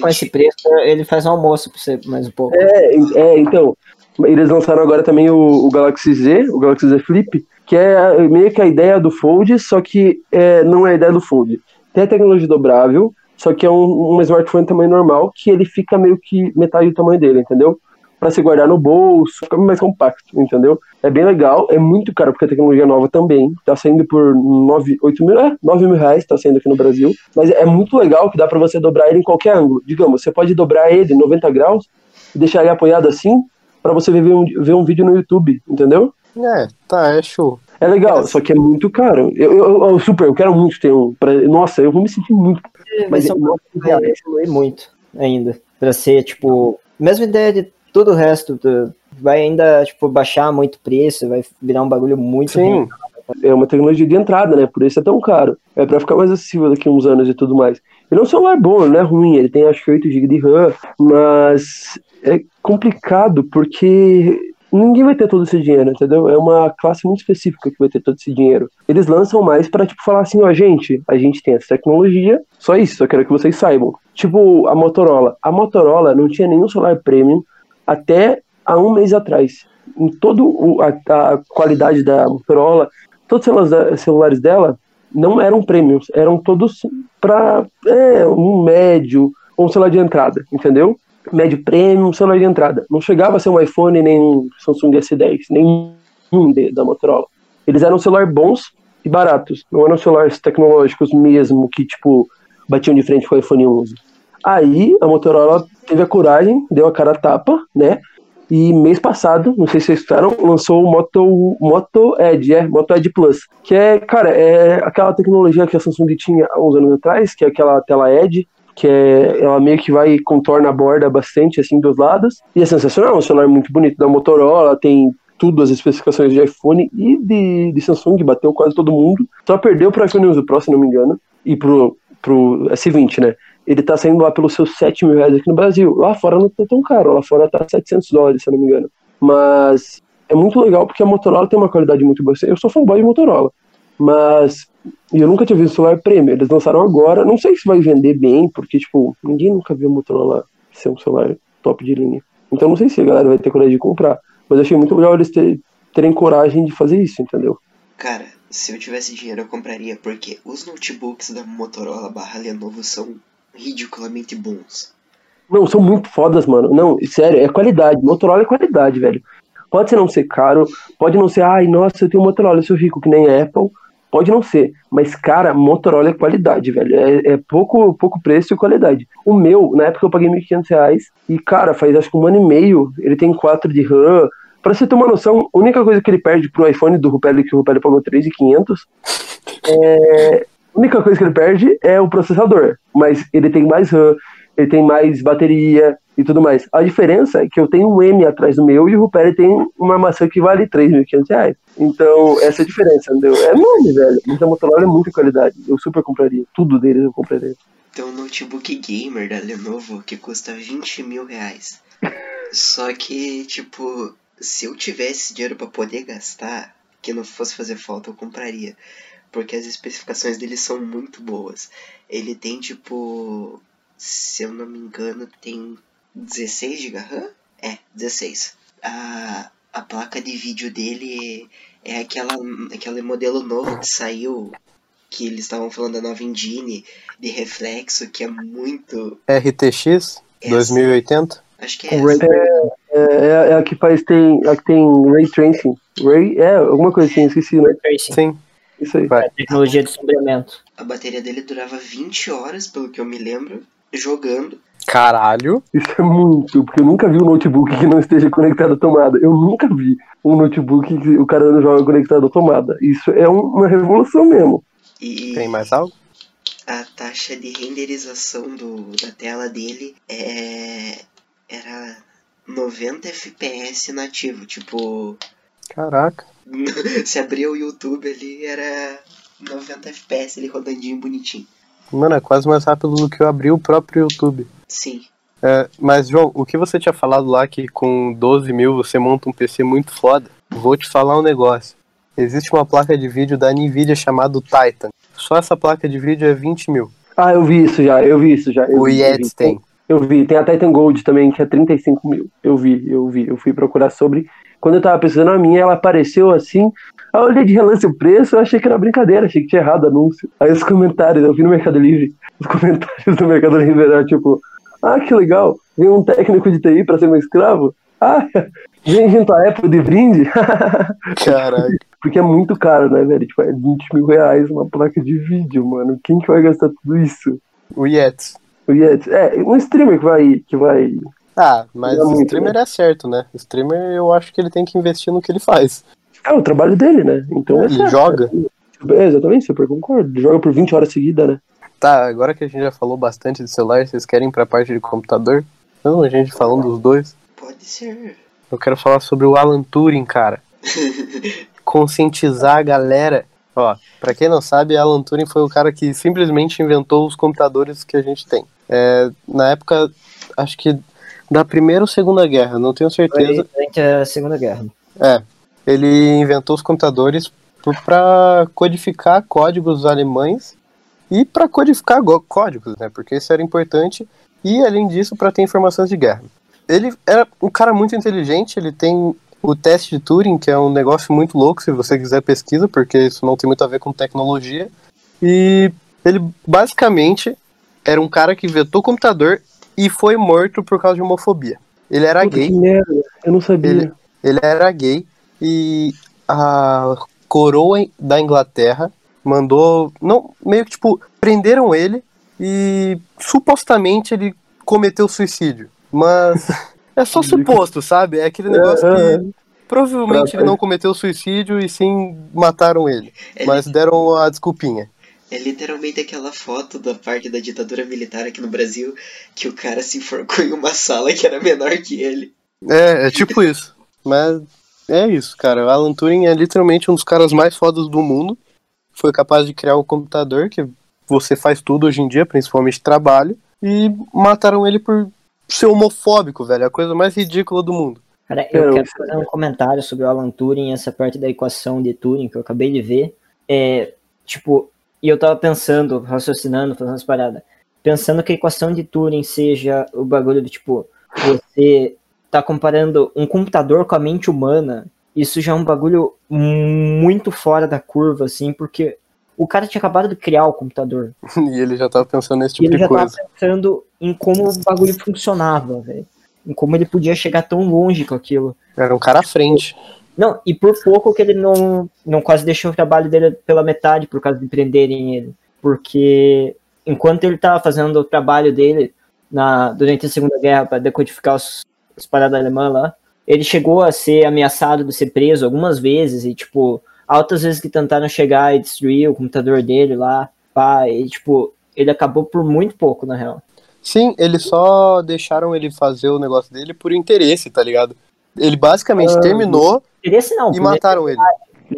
com esse preço, ele faz um almoço pra você mais um pouco. É, é, então, eles lançaram agora também o, o Galaxy Z, o Galaxy Z Flip, que é meio que a ideia do Fold, só que é, não é a ideia do Fold. Tem a tecnologia dobrável, só que é um, um smartphone tamanho normal, que ele fica meio que metade do tamanho dele, entendeu? Pra se guardar no bolso, fica mais compacto, entendeu? É bem legal, é muito caro, porque a tecnologia é nova também. Tá saindo por 9, 8 mil, é, 9 mil reais, tá saindo aqui no Brasil. Mas é muito legal que dá pra você dobrar ele em qualquer ângulo. Digamos, você pode dobrar ele 90 graus e deixar ele apoiado assim, pra você ver um, ver um vídeo no YouTube, entendeu? É, tá, é show. É legal, só que é muito caro. Eu, eu, eu- super, eu quero muito ter um. Pra, nossa, eu vou me sentir muito. Mas Mas são nossa, vai evoluir muito ainda. Pra ser, tipo, mesma ideia de todo o resto. do- vai ainda, tipo, baixar muito o preço, vai virar um bagulho muito Sim, é uma tecnologia de entrada, né? Por isso é tão caro. É pra ficar mais acessível daqui a uns anos e tudo mais. Ele é um celular bom, não é ruim. Ele tem acho que 8 GB de RAM, mas é complicado porque ninguém vai ter todo esse dinheiro, entendeu? É uma classe muito específica que vai ter todo esse dinheiro. Eles lançam mais pra tipo falar assim, ó, gente, a gente tem essa tecnologia, só isso, só quero que vocês saibam. Tipo a Motorola. A Motorola não tinha nenhum celular premium até há um mês atrás. Em toda a, a qualidade da Motorola, todos os celulares- celulares dela não eram premiums, eram todos para é, um médio ou um celular de entrada, entendeu? Médio premium, celular de entrada. Não chegava a ser um iPhone nem um Samsung S10, nenhum de- da Motorola. Eles eram celular bons e baratos, não eram celulares tecnológicos mesmo que tipo batiam de frente com o iPhone 11. Aí a Motorola teve a coragem, deu a cara a tapa, né? E mês passado, não sei se vocês escutaram, lançou o Moto, Moto Edge, é, Moto Edge Plus. Que é, cara, é aquela tecnologia que a Samsung tinha uns anos atrás, que é aquela tela Edge, que é, ela meio que vai contorna a borda bastante, assim, dos lados. E é sensacional, um celular muito bonito da Motorola, tem tudo, as especificações de iPhone e de, de Samsung, bateu quase todo mundo. Só perdeu pro iPhone 11 Pro, se não me engano, e pro, pro S20, né? Ele tá saindo lá pelos seus 7 mil reais aqui no Brasil. Lá fora não tá tão caro, lá fora tá 700 dólares, se eu não me engano. Mas é muito legal porque a Motorola tem uma qualidade muito boa. Eu sou fanboy de Motorola, mas eu nunca tinha visto celular premium. Eles lançaram agora, não sei se vai vender bem, porque, tipo, ninguém nunca viu a Motorola ser um celular top de linha. Então não sei se a galera vai ter coragem de comprar. Mas achei muito legal eles ter- terem coragem de fazer isso, entendeu? Cara, se eu tivesse dinheiro eu compraria, porque os notebooks da Motorola barra Lenovo são ridiculamente bons. Não, são muito fodas, mano. Não, sério, é qualidade. Motorola é qualidade, velho. Pode ser não ser caro, pode não ser, ai, nossa, eu tenho Motorola, eu sou rico, que nem Apple. Pode não ser, mas, cara, Motorola é qualidade, velho. É, é pouco, pouco preço e qualidade. O meu, na época eu paguei 1.500 reais e, cara, faz acho que um ano e meio, ele tem 4 de RAM. Pra você ter uma noção, a única coisa que ele perde pro iPhone do Rupelli, que o Rupelli pagou 3.500, é... a única coisa que ele perde é o processador. Mas ele tem mais RAM, ele tem mais bateria e tudo mais. A diferença é que eu tenho um M atrás do meu e o Rupert tem uma maçã que vale 3.500 reais. Então, essa é a diferença, entendeu? É enorme, velho. Mas a Motorola é muita qualidade. Eu super compraria. Tudo deles eu compraria. Tem um notebook gamer da Lenovo que custa 20 mil reais. Só que, tipo, se eu tivesse dinheiro pra poder gastar, que não fosse fazer falta, eu compraria. Porque as especificações dele são muito boas. Ele tem, tipo, se eu não me engano, tem 16 GB RAM? É, 16. A, a placa de vídeo dele é aquela, aquele modelo novo que saiu, que eles estavam falando da nova engine de reflexo, que é muito. RTX essa. 2080? Acho que é Com Ray essa. É, é, é a que faz, tem, a que tem Ray Tracing. Ray, é, alguma coisa assim, esqueci, né? Tracing. Sim. Isso aí. Vai. Tecnologia de sombreamento. A bateria dele durava 20 horas, pelo que eu me lembro, jogando. Caralho. Isso é muito, porque eu nunca vi um notebook que não esteja conectado à tomada. Eu nunca vi um notebook que o cara não joga conectado à tomada. Isso é um- uma revolução mesmo. E Tem mais algo? a taxa de renderização do, da tela dele é, era 90 FPS nativo. Tipo, Caraca. [laughs] se abrir o YouTube ali, era 90 FPS ele rodandinho bonitinho. Mano, é quase mais rápido do que eu abri o próprio YouTube. Sim. É, mas, João, o que você tinha falado lá que com 12 mil você monta um PC muito foda, vou te falar um negócio. Existe uma placa de vídeo da Nvidia chamada Titan. Só essa placa de vídeo é 20 mil. Ah, eu vi isso já, eu vi isso já. eu O Yetis vi. tem. Eu vi, tem a Titan Gold também, que é 35 mil. Eu vi, eu vi, eu fui procurar sobre. Quando eu tava pesquisando a minha, ela apareceu assim. Aí eu olhei de relance o preço, eu achei que era brincadeira, achei que tinha errado o anúncio. Aí os comentários, eu vi no Mercado Livre, os comentários do Mercado Livre eram tipo, ah, que legal, vem um técnico de TI pra ser meu escravo. Ah, [laughs] vem junto a Apple de brinde. [laughs] Caralho. Porque é muito caro, né, velho? Tipo, é 20 mil reais uma placa de vídeo, mano. Quem que vai gastar tudo isso? O Yetis. O Yetis. É, um streamer que vai, que vai Ah, mas É o muito, streamer é certo, né? O streamer eu acho que ele tem que investir no que ele faz. É o trabalho dele, né? Então é Ele certo. joga. É, exatamente, super concordo. Ele joga por 20 horas seguidas, né? Tá, agora que a gente já falou bastante de celular, vocês querem ir pra parte de computador? Não, a gente falando dos dois. Pode ser. Eu quero falar sobre o Alan Turing, cara. [laughs] Conscientizar a galera. Ó, pra quem não sabe, Alan Turing foi o cara que simplesmente inventou os computadores que a gente tem. É, na época, acho que da Primeira ou Segunda Guerra, não tenho certeza. Foi durante a Segunda Guerra. É, ele inventou os computadores para codificar códigos alemães e para codificar go- códigos, né? Porque isso era importante e além disso para ter informações de guerra. Ele era um cara muito inteligente, ele tem o teste de Turing, que é um negócio muito louco, se você quiser pesquisa, porque isso não tem muito a ver com tecnologia. E ele basicamente era um cara que inventou o computador e foi morto por causa de homofobia. Ele era Puta, gay. que merda, eu não sabia. Ele- Ele era gay e a coroa da Inglaterra mandou, não, meio que tipo, prenderam ele e supostamente ele cometeu suicídio. Mas [laughs] é só suposto, sabe? É aquele negócio que provavelmente ele não cometeu suicídio e sim mataram ele. Mas deram a desculpinha. É literalmente aquela foto da parte da ditadura militar aqui no Brasil que o cara se enforcou em uma sala que era menor que ele. É, é tipo isso. Mas é isso, cara. O Alan Turing é literalmente um dos caras mais fodas do mundo. Foi capaz de criar um computador que você faz tudo hoje em dia, principalmente trabalho. E mataram ele por ser homofóbico, velho. É a coisa mais ridícula do mundo. Cara, eu Eu- quero fazer um comentário sobre o Alan Turing, essa parte da equação de Turing que eu acabei de ver. É, tipo, e eu tava pensando, raciocinando, fazendo as paradas. Pensando que a equação de Turing seja o bagulho do tipo, você tá comparando um computador com a mente humana, isso já é um bagulho muito fora da curva, assim, porque o cara tinha acabado de criar o computador. [laughs] E ele já tava pensando nesse tipo ele de já coisa. tava pensando em como o bagulho funcionava, velho. Em como ele podia chegar tão longe com aquilo. Era um cara à frente. Não, e por pouco que ele não, não quase deixou o trabalho dele pela metade por causa de prenderem ele. Porque enquanto ele tava fazendo o trabalho dele na, durante a Segunda Guerra para decodificar os, as paradas alemãs lá, ele chegou a ser ameaçado de ser preso algumas vezes e, tipo, altas vezes que tentaram chegar e destruir o computador dele lá, pá, e, tipo, ele acabou por muito pouco, na real. Sim, eles só deixaram ele fazer o negócio dele por interesse, tá ligado? Ele basicamente Ah, terminou Interesse não, e mataram ele.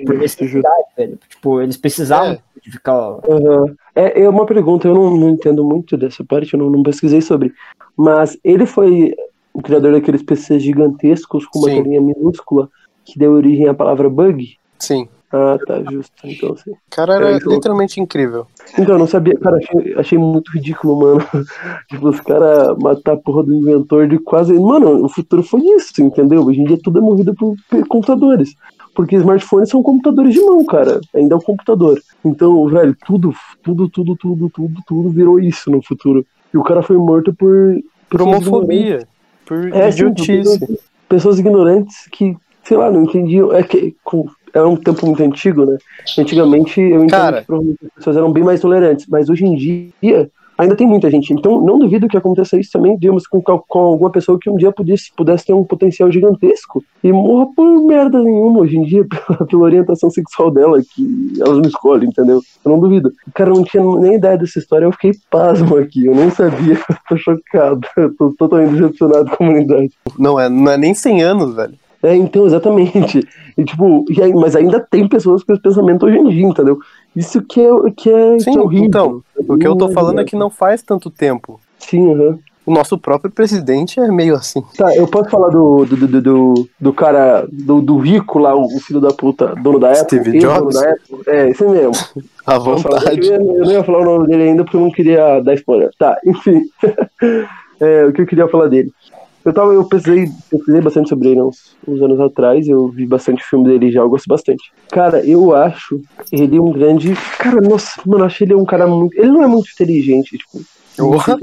por necessidade, velho. Tipo, eles precisavam É. o- Aham. É, é uma pergunta, eu não, não entendo muito dessa parte, eu não, não pesquisei sobre. Mas ele foi o criador daqueles PCs gigantescos com uma telinha minúscula que deu origem à palavra bug? Sim. Ah, tá, justo. Então, sim. Cara era É, então- literalmente incrível. Então, eu não sabia, cara, achei, achei muito ridículo, mano. [laughs] tipo, os caras matar a porra do inventor de quase. Mano, o futuro foi isso, entendeu? Hoje em dia tudo é movido por, computadores. Porque smartphones são computadores de mão, cara. Ainda é um computador. Então, velho, tudo, tudo, tudo, tudo, tudo, tudo virou isso no futuro. E o cara foi morto por. Por homofobia. Por É, idiotice. pessoas, pessoas ignorantes que, sei lá, não entendiam. É que com- é um tempo muito antigo, né? Antigamente eu entendo que as pessoas eram bem mais tolerantes, mas hoje em dia ainda tem muita gente. Então não duvido que aconteça isso também, digamos, com, com alguma pessoa que um dia pudesse, pudesse ter um potencial gigantesco e morra por merda nenhuma hoje em dia, [laughs] pela, pela orientação sexual dela, que elas não escolhem, entendeu? Eu não duvido. Cara não tinha nem ideia dessa história, eu fiquei pasmo aqui, eu nem sabia, [laughs] eu tô chocado, eu tô totalmente decepcionado com a comunidade. Não é, não é nem 100 anos, velho. É, então, exatamente. [laughs] E, tipo, e aí, mas ainda tem pessoas com esse pensamento hoje em dia, entendeu? Isso que é, que é, Sim, que é horrível. então, O que eu tô falando é que não faz tanto tempo. Sim, aham. O nosso próprio presidente é meio assim. Tá, eu posso falar do, do, do, do, do cara, do, do rico lá, o filho da puta, dono da Apple? Steve Jobs? Apple? É, esse mesmo. [laughs] À vontade. Eu, eu não ia falar o nome dele ainda porque eu não queria dar spoiler. Tá, enfim. [laughs] É, o que eu queria falar dele. Eu, tava, eu pesquisei, pesquisei bastante sobre ele uns, uns anos atrás, eu vi bastante filme dele já, eu gosto bastante. Cara, eu acho ele um grande. Cara, nossa, mano, eu acho ele um cara muito. Ele não é muito inteligente, tipo. Porra.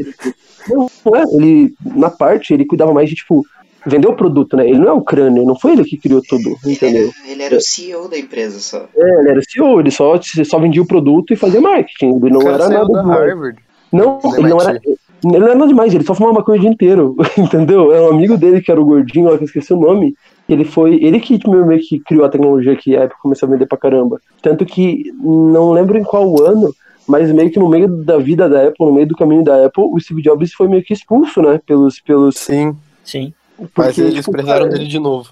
Não, não é. Ele, na parte, ele cuidava mais de, tipo, vender o produto, né? Ele não é o crânio, não foi ele que criou tudo, Ele entendeu? era, ele era o CEO da empresa só. É, ele era CEO, ele só, só vendia o produto e fazia marketing. Ele não o cara era saiu nada da. Harvard. Não, Do ele não era. Ele não era nada demais, ele só fumava maconha o dia inteiro, [laughs] entendeu? É um amigo dele que era o gordinho, lá que eu esqueci o nome. Ele foi. Ele que tipo, meio que criou a tecnologia que a Apple começou a vender pra caramba. Tanto que não lembro em qual ano, mas meio que no meio da vida da Apple, no meio do caminho da Apple, o Steve Jobs foi meio que expulso, né? Pelos. pelos Sim, Sim. mas porque, eles tipo, precisaram cara, dele de novo.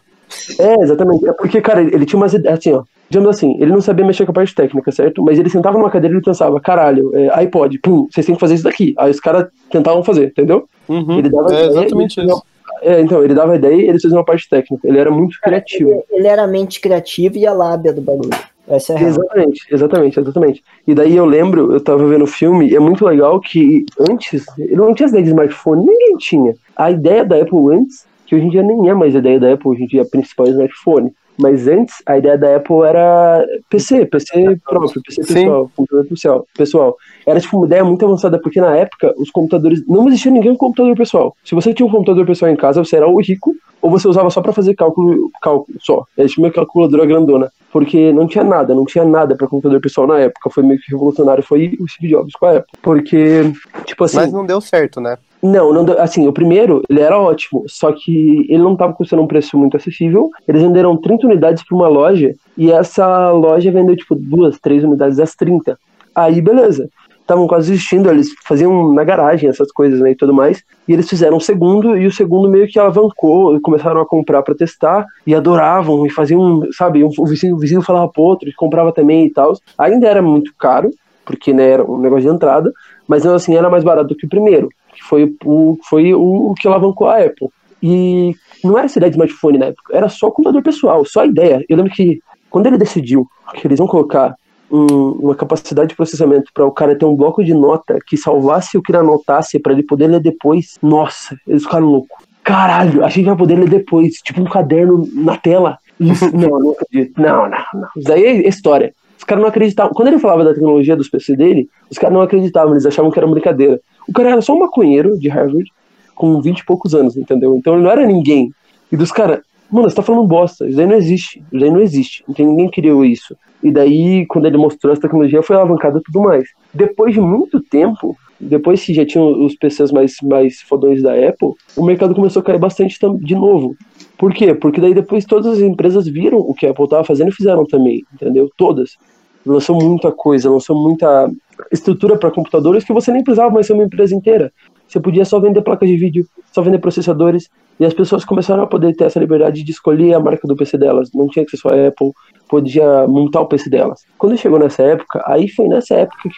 É, exatamente. É porque, cara, ele, ele tinha umas ideias, assim, ó. Digamos assim, ele não sabia mexer com a parte técnica, certo? Mas ele sentava numa cadeira e ele pensava, caralho, é, iPod, pum, vocês têm que fazer isso daqui. Aí os caras tentavam fazer, entendeu? Uhum, Ele dava é ideia, exatamente ele- isso. É, então, ele dava ideia e eles faziam uma parte técnica. Ele era muito criativo. Ele, ele era a mente criativa e a lábia do bagulho. Essa é a real. Exatamente, exatamente, exatamente. E daí eu lembro, eu tava vendo o filme, e é muito legal que antes, ele não tinha essa ideia de smartphone, ninguém tinha. A ideia da Apple antes, que hoje em dia nem é mais a ideia da Apple, hoje em dia a principal é o smartphone. Mas antes, a ideia da Apple era PC, PC próprio, PC Sim. pessoal, computador pessoal, pessoal. Era tipo uma ideia muito avançada, porque na época os computadores. Não existia ninguém com computador pessoal. Se você tinha um computador pessoal em casa, você era ou rico, ou você usava só pra fazer cálculo, cálculo só. Era tipo uma calculadora grandona. Porque não tinha nada, não tinha nada pra computador pessoal na época. Foi meio que revolucionário, foi o Steve Jobs com a Apple. Porque, tipo assim. Mas não deu certo, né? Não, não assim, o primeiro, ele era ótimo, só que ele não estava custando um preço muito acessível. Eles venderam 30 unidades para uma loja e essa loja vendeu tipo duas, três unidades das 30. Aí, beleza. Estavam quase existindo, eles faziam na garagem essas coisas né, e tudo mais. E eles fizeram o segundo e o segundo meio que alavancou, começaram a comprar para testar e adoravam e faziam, sabe, um- o vizinho, o vizinho falava pro outro, e comprava também e tal. Ainda era muito caro, porque né, era um negócio de entrada, mas assim era mais barato do que o primeiro que foi o, foi o, que alavancou a Apple. E não era essa ideia de smartphone na época, era só computador pessoal, só a ideia. Eu lembro que quando ele decidiu que eles vão colocar um- uma capacidade de processamento para o cara ter um bloco de nota que salvasse o que ele anotasse para ele poder ler depois, nossa, eles ficaram loucos. Caralho, a gente vai poder ler depois, tipo um caderno na tela. Isso, não, não acredito. Não, não, não. Isso daí é história. Os caras não acreditavam. Quando ele falava da tecnologia dos PC dele, os caras não acreditavam, eles achavam que era brincadeira. O cara era só um maconheiro de Harvard com 20 e poucos anos, entendeu? Então ele não era ninguém. E dos caras, mano, você tá falando bosta, isso daí não existe, isso daí não existe, não tem ninguém criou isso. E daí, quando ele mostrou essa tecnologia, foi alavancada tudo mais. Depois de muito tempo, depois que já tinham os PCs mais, mais fodões da Apple, o mercado começou a cair bastante de novo. Por quê? Porque daí depois todas as empresas viram o que a Apple tava fazendo e fizeram também, entendeu? Todas. Lançou muita coisa, lançou muita estrutura para computadores que você nem precisava mais ser uma empresa inteira. Você podia só vender placas de vídeo, só vender processadores, e as pessoas começaram a poder ter essa liberdade de escolher a marca do PC delas. Não tinha que ser só a Apple, podia montar o PC delas. Quando chegou nessa época, aí foi nessa época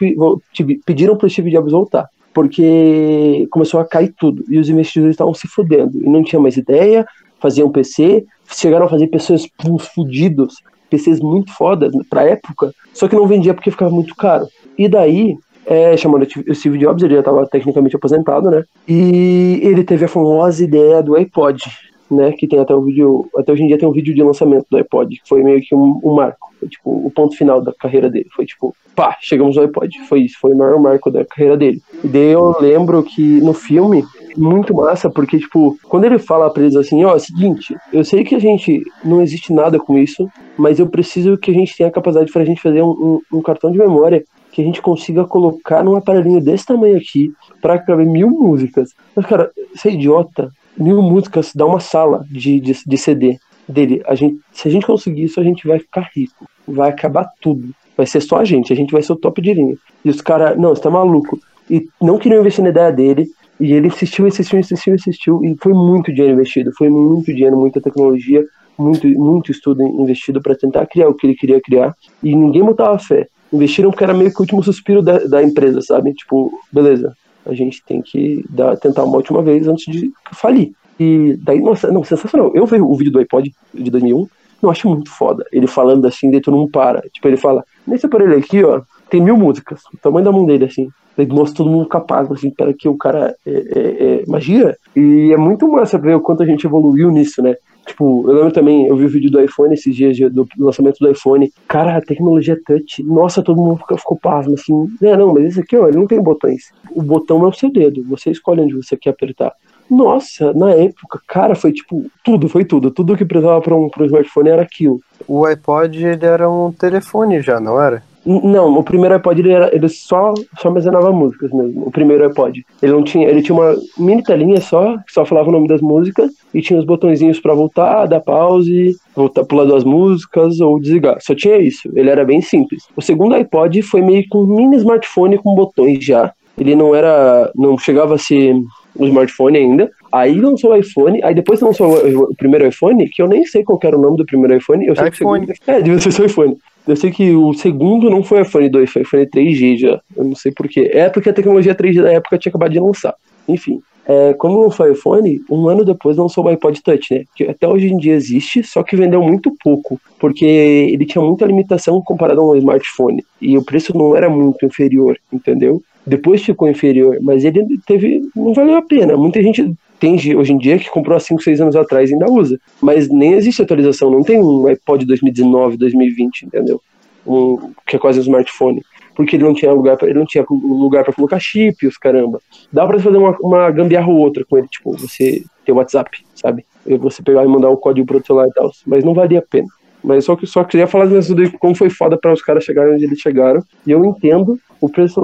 que pediram para o Steve Jobs voltar, porque começou a cair tudo, e os investidores estavam se fudendo, e não tinha mais ideia, faziam PC, chegaram a fazer PCs fudidos, PCs muito fodas pra época, só que não vendia porque ficava muito caro. E daí, é, chamando o Steve Jobs, ele já estava tecnicamente aposentado, né? E ele teve a famosa ideia do iPod, né? Que tem até um vídeo, até hoje em dia tem um vídeo de lançamento do iPod, que foi meio que um, um marco, foi tipo o ponto final da carreira dele. Foi tipo, pá, chegamos ao iPod. Foi isso, foi o maior marco da carreira dele. E daí eu lembro que no filme muito massa, porque, tipo, quando ele fala pra eles assim, ó, é o seguinte, eu sei que a gente não existe nada com isso, mas eu preciso que a gente tenha a capacidade pra gente fazer um, um, um cartão de memória que a gente consiga colocar num aparelhinho desse tamanho aqui pra caber mil músicas. Mas, cara, você é idiota. Mil músicas dá uma sala de, de, de CD dele. A gente, se a gente conseguir isso, a gente vai ficar rico. Vai acabar tudo. Vai ser só a gente. A gente vai ser o top de linha. E os caras, não, você tá maluco. E não queriam investir na ideia dele. E ele insistiu, insistiu, insistiu, insistiu. E foi muito dinheiro investido. Foi muito dinheiro, muita tecnologia, muito, muito estudo investido para tentar criar o que ele queria criar. E ninguém botava fé. Investiram porque era meio que o último suspiro da, da empresa, sabe? Tipo, beleza. a gente tem que dar, tentar uma última vez antes de falir. E daí, nossa, não, sensacional. Eu vi o vídeo do iPod de 2001, eu acho muito foda. Ele falando assim, daí tu não para. Tipo, ele fala, nesse aparelho aqui, ó, tem mil músicas. O tamanho da mão dele, assim. Daí mostra todo mundo capaz, assim, para que o cara é, é, é magia. E é muito massa ver o quanto a gente evoluiu nisso, né? Tipo, eu lembro também, eu vi o vídeo do iPhone esses dias do lançamento do iPhone. Cara, a tecnologia touch. Nossa, todo mundo ficou, ficou pasmo, assim. Não, não, mas esse aqui, ó, ele não tem botões. O botão é o seu dedo. Você escolhe onde você quer apertar. Nossa, na época, cara, foi tipo, tudo, foi tudo. Tudo que precisava para um, um smartphone era aquilo. O iPod, ele era um telefone já, não era? Não, o primeiro iPod ele, era, ele só, só armazenava músicas mesmo. O primeiro iPod. Ele não tinha. Ele tinha uma mini telinha só, que só falava o nome das músicas, e tinha os botõezinhos para voltar, dar pause, voltar pular duas músicas ou desligar. Só tinha isso. Ele era bem simples. O segundo iPod foi meio que um mini smartphone com botões já. Ele não era. não chegava a ser um smartphone ainda. Aí lançou o iPhone, aí depois lançou o primeiro iPhone, que eu nem sei qual era o nome do primeiro iPhone. Eu sei iPhone. Que o segundo... [laughs] É, devia ser o iPhone. Eu sei que o segundo não foi iPhone 2, foi iPhone 3G já. Eu não sei porquê. É porque a tecnologia 3G da época tinha acabado de lançar. Enfim. É, como não foi iPhone, um ano depois lançou o iPod Touch, né? Que até hoje em dia existe, só que vendeu muito pouco, porque ele tinha muita limitação comparado a um smartphone. E o preço não era muito inferior, entendeu? Depois ficou inferior, mas ele teve. não valeu a pena. Muita gente tem hoje em dia que comprou há 5, 6 anos atrás e ainda usa. Mas nem existe atualização, não tem um iPod 2019, 2020, entendeu? Um, que é quase um smartphone. Porque ele não tinha lugar pra, ele não tinha lugar para colocar chip, os caramba. Dá para fazer uma, uma gambiarra ou outra com ele, tipo, você ter WhatsApp, sabe? Você pegar e mandar o código pro celular e tal. Mas não valia a pena. Mas só que só queria falar mesmo de como foi foda para os caras chegarem onde eles chegaram. E eu entendo o preço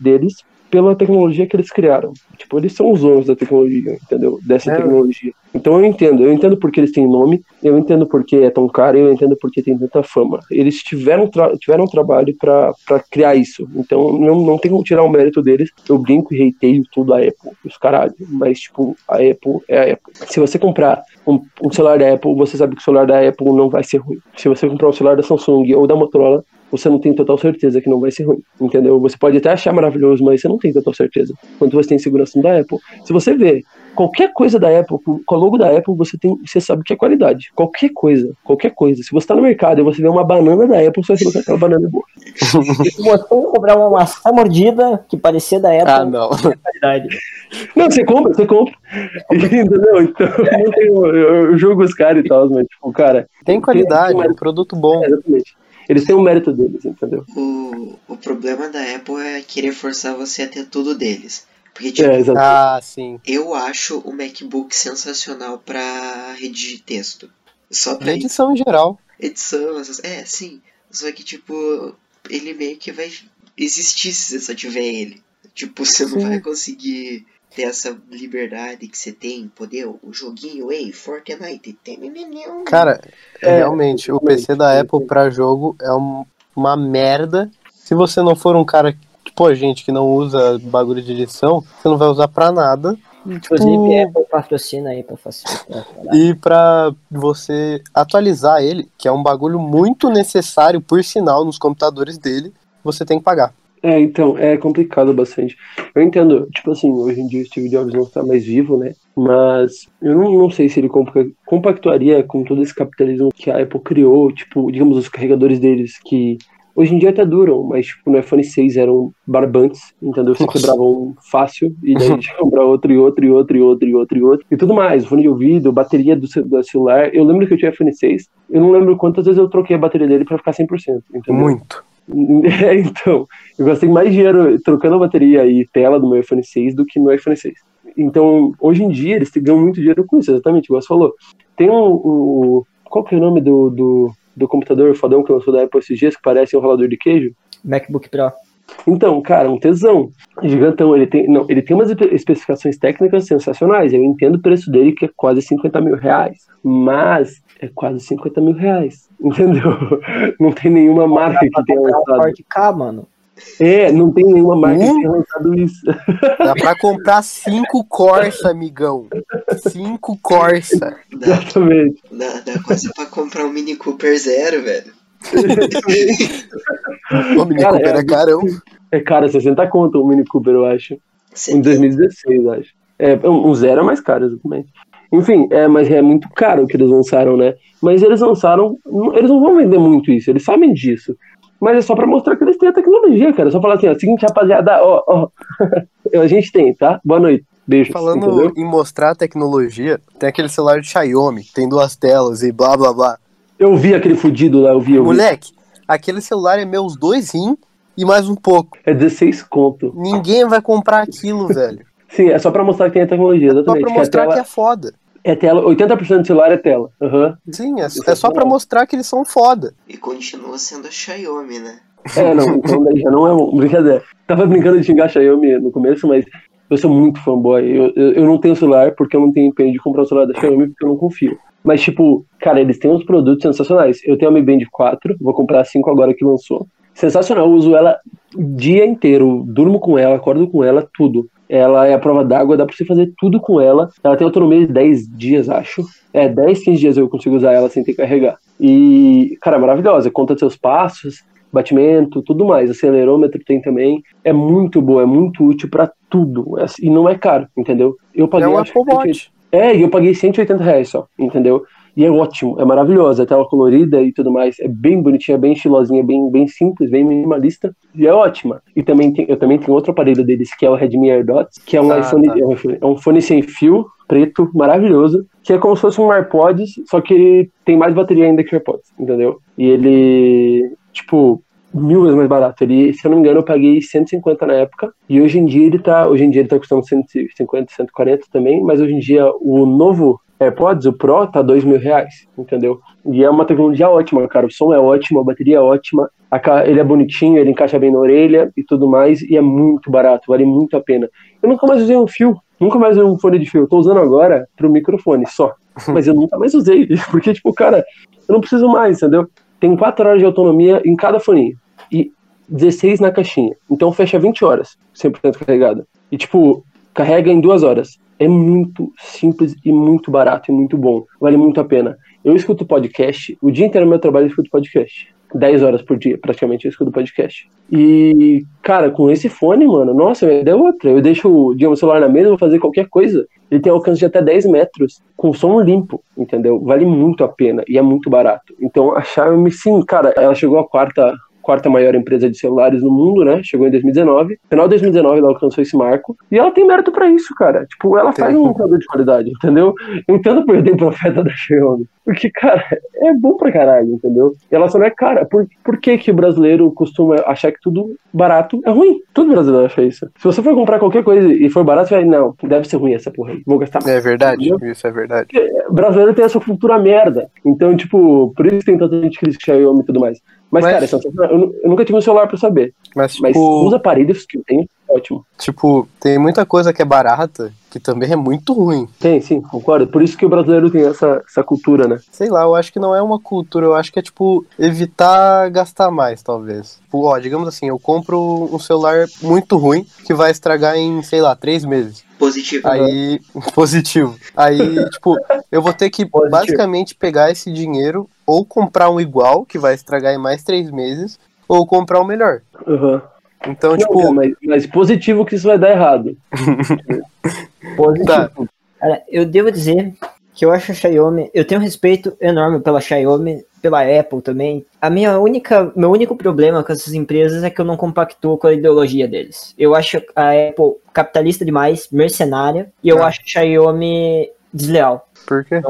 deles pela tecnologia que eles criaram. Tipo, eles são os donos da tecnologia, entendeu? Dessa é. tecnologia. Então eu entendo, eu entendo porque eles têm nome, eu entendo porque é tão caro, eu entendo porque tem tanta fama. Eles tiveram, tiveram um trabalho para criar isso. Então não, não tem como tirar o mérito deles. Eu brinco e reiteio tudo a Apple, os caralho. Mas, tipo, a Apple é a Apple. Se você comprar um, um celular da Apple, você sabe que o celular da Apple não vai ser ruim. Se você comprar um celular da Samsung ou da Motorola, você não tem total certeza que não vai ser ruim, entendeu? Você pode até achar maravilhoso, mas você não tem total certeza. Quanto você tem segurança da Apple. Se você vê qualquer coisa da Apple, com o logo da Apple, você tem, você sabe que é qualidade. Qualquer coisa, qualquer coisa. Se você tá no mercado e você vê uma banana da Apple, você vai saber que aquela banana é boa. Se [laughs] você comprar uma maçã mordida que parecia da Apple, ah, não. é qualidade. Não, você compra, você compra. [laughs] Entendeu? Então, [laughs] eu, eu jogo os caras e tal, mas, tipo, cara. Tem qualidade, tem, é um produto bom. É, exatamente. Eles têm o mérito deles, entendeu? O, o problema da Apple é querer forçar você a ter tudo deles. Porque, tipo, é, ah, sim. eu acho o MacBook sensacional pra redigir texto. Só pra edição em geral. Edição, é, sim. Só que, tipo, ele meio que vai existir se você só tiver ele. Tipo, você sim. não vai conseguir ter essa liberdade que você tem, poder, o joguinho, ei, Fortnite, tem Cara, é, realmente, o PC da Apple para jogo é um, uma merda. Se você não for um cara, tipo a gente, que não usa bagulho de edição, você não vai usar pra nada. Inclusive, tipo... Apple patrocina aí pra facilitar. E pra você atualizar ele, que é um bagulho muito necessário, por sinal, nos computadores dele, você tem que pagar. É, então, é complicado bastante. Eu entendo, tipo assim, hoje em dia o Steve Jobs não está mais vivo, né? Mas eu não, não sei se ele compactuaria com todo esse capitalismo que a Apple criou, tipo, digamos, os carregadores deles, que hoje em dia até duram, mas tipo, no iPhone 6 eram barbantes, entendeu? Você quebrava um fácil, e daí tinha que comprar outro, e outro, e outro, e outro, e outro, e outro, e tudo mais, fone de ouvido, bateria do, do celular. Eu lembro que eu tinha iPhone 6, eu não lembro quantas vezes eu troquei a bateria dele para ficar 100%, entendeu? Muito. [laughs] É, então, eu gastei mais dinheiro trocando a bateria e tela do meu iPhone 6 do que no iPhone 6. Então, hoje em dia, eles ganham muito dinheiro com isso, exatamente, igual você falou. Tem um. um qual que é o nome do, do, do computador fodão que lançou da Apple esses dias, que parece um ralador de queijo? MacBook Pro. Então, cara, um tesão. Gigantão. Ele tem, não, ele tem umas especificações técnicas sensacionais. Eu entendo o preço dele, que é quase 50 mil reais. Mas é quase 50 mil reais. [laughs] Entendeu? Não tem nenhuma marca que tenha lançado. K, mano. É, não tem nenhuma marca hum? que tenha lançado isso. Dá pra [laughs] comprar cinco Corsa, amigão. Cinco Corsa. Dá, Exatamente. Dá, dá quase pra comprar um Mini Cooper zero, velho. o Mini cara, Cooper é, é carão. É cara, 60 conto o Mini Cooper, eu acho. Em 2016, acho. É, um zero é mais caro, exatamente. Enfim, é, mas é muito caro o que eles lançaram, né? Mas eles lançaram, eles não vão vender muito isso, eles sabem disso. Mas é só pra mostrar que eles têm a tecnologia, cara. É só falar assim, ó, seguinte, rapaziada, ó, ó, [laughs] a gente tem, tá? Boa noite. Beijo. Falando entendeu? em mostrar tecnologia, tem aquele celular de Xiaomi, tem duas telas e blá blá blá. Eu vi aquele fudido lá, eu vi, eu vi. Moleque, aquele celular é meus dois rins e mais um pouco. É 16 conto. Ninguém vai comprar aquilo, [laughs] velho. Sim, é só pra mostrar que tem a tecnologia, Só exatamente. pra que a mostrar tela, que é foda. é tela, 80% do celular é tela. Aham. Sim, é, é só pra mostrar que eles são foda. E continua sendo a Xiaomi, né? É, não, [laughs] então daí já não é um, brincadeira. Tava brincando de xingar a Xiaomi no começo, mas eu sou muito fanboy. Eu, eu, eu não tenho celular porque eu não tenho empenho de comprar o celular da Xiaomi porque eu não confio. Mas, tipo, cara, eles têm uns produtos sensacionais. Eu tenho a Mi Band 4, vou comprar a 5 agora que lançou. Sensacional, eu uso ela o dia inteiro, durmo com ela, acordo com ela, tudo. Ela é a prova d'água, dá pra você fazer tudo com ela. Ela tem autonomia de 10 dias, acho. É, 10, 15 dias eu consigo usar ela sem ter que carregar. E, cara, maravilhosa. Conta seus passos, batimento, tudo mais. Acelerômetro tem também. É muito boa, é muito útil pra tudo. É- E não é caro, entendeu? Eu É paguei. um acho que Apple Watch. é, e eu paguei 180 reais só, entendeu? E é ótimo, é maravilhosa, a tela colorida e tudo mais. É bem bonitinha, bem estilosinha, bem, bem simples, bem minimalista. E é ótima. E também tem, eu também tenho outro aparelho deles, que é o Redmi AirDots, que é um Ah, iPhone, tá. é um iPhone- é um fone sem fio, preto, maravilhoso, que é como se fosse um AirPods, só que ele tem mais bateria ainda que o AirPods, entendeu? E ele, tipo, mil vezes mais barato. Ele, se eu não me engano, eu paguei 150 na época. E hoje em dia ele tá. Hoje em dia ele tá custando 150, 140 também. Mas hoje em dia o novo AirPods, o Pro, tá dois mil reais, entendeu? E é uma tecnologia ótima, cara. O som é ótimo, a bateria é ótima. a ele é bonitinho, ele encaixa bem na orelha e tudo mais. E é muito barato, vale muito a pena. Eu nunca mais usei um fio. Nunca mais usei um fone de fio. Eu tô usando agora pro microfone só. [laughs] Mas eu nunca mais usei. [laughs] Porque, tipo, cara, eu não preciso mais, entendeu? Tem 4 horas de autonomia em cada foninho. E 16 na caixinha. Então fecha 20 horas, 100% carregado. E, tipo, carrega em duas horas. É muito simples e muito barato e muito bom. Vale muito a pena. Eu escuto podcast, o dia inteiro no meu trabalho eu escuto podcast. 10 horas por dia, praticamente, eu escuto podcast. E, cara, com esse fone, mano, nossa, a ideia é outra. Eu deixo o celular na mesa, vou fazer qualquer coisa. Ele tem alcance de até 10 metros, com som limpo, entendeu? Vale muito a pena e é muito barato. Então, a Xiaomi, sim, cara, ela chegou à quarta quarta maior empresa de celulares no mundo, né? Chegou em 2019. No final de 2019 ela alcançou esse marco. E ela tem mérito pra isso, cara. Tipo, ela faz um produto de qualidade, entendeu? Eu entendo porque tem profeta da Xiaomi. Porque, cara, é bom pra caralho, entendeu? E ela só não é cara. Por, por que que o brasileiro costuma achar que tudo barato é ruim? Todo brasileiro acha isso. Se você for comprar qualquer coisa e for barato, você vai, não, deve ser ruim essa porra aí. Vou gastar mais. É verdade, Entendeu? isso é verdade. O brasileiro tem essa cultura merda. Então, tipo, por isso tem tanta gente que critica Xiaomi e tudo mais. Mas, Mas- cara, é eu, eu nunca tive um celular pra saber. Mas, Mas tipo, os aparelhos que eu tenho, ótimo. tipo, tem muita coisa que é barata que também é muito ruim. Tem, sim, concordo. Por isso que o brasileiro tem essa, essa cultura, né? Sei lá, eu acho que não é uma cultura, eu acho que é, tipo, evitar gastar mais, talvez. Tipo, ó, digamos assim, eu compro um celular muito ruim que vai estragar em, sei lá, três meses. Positivo. Aí, [laughs] positivo. Aí, tipo, eu vou ter que Positivo. basicamente pegar esse dinheiro ou comprar um igual, que vai estragar em mais três meses, ou comprar um melhor. Uhum. Então, Não, tipo, mas, mas positivo que isso vai dar errado. [laughs] Positivo. Tá. Cara, eu devo dizer que eu acho a Xiaomi, eu tenho um respeito enorme pela Xiaomi, pela Apple também. A minha única, meu único problema com essas empresas é que eu não compactuo com a ideologia deles. Eu acho a Apple capitalista demais, mercenária, e eu Ah. acho a Xiaomi desleal. por quê?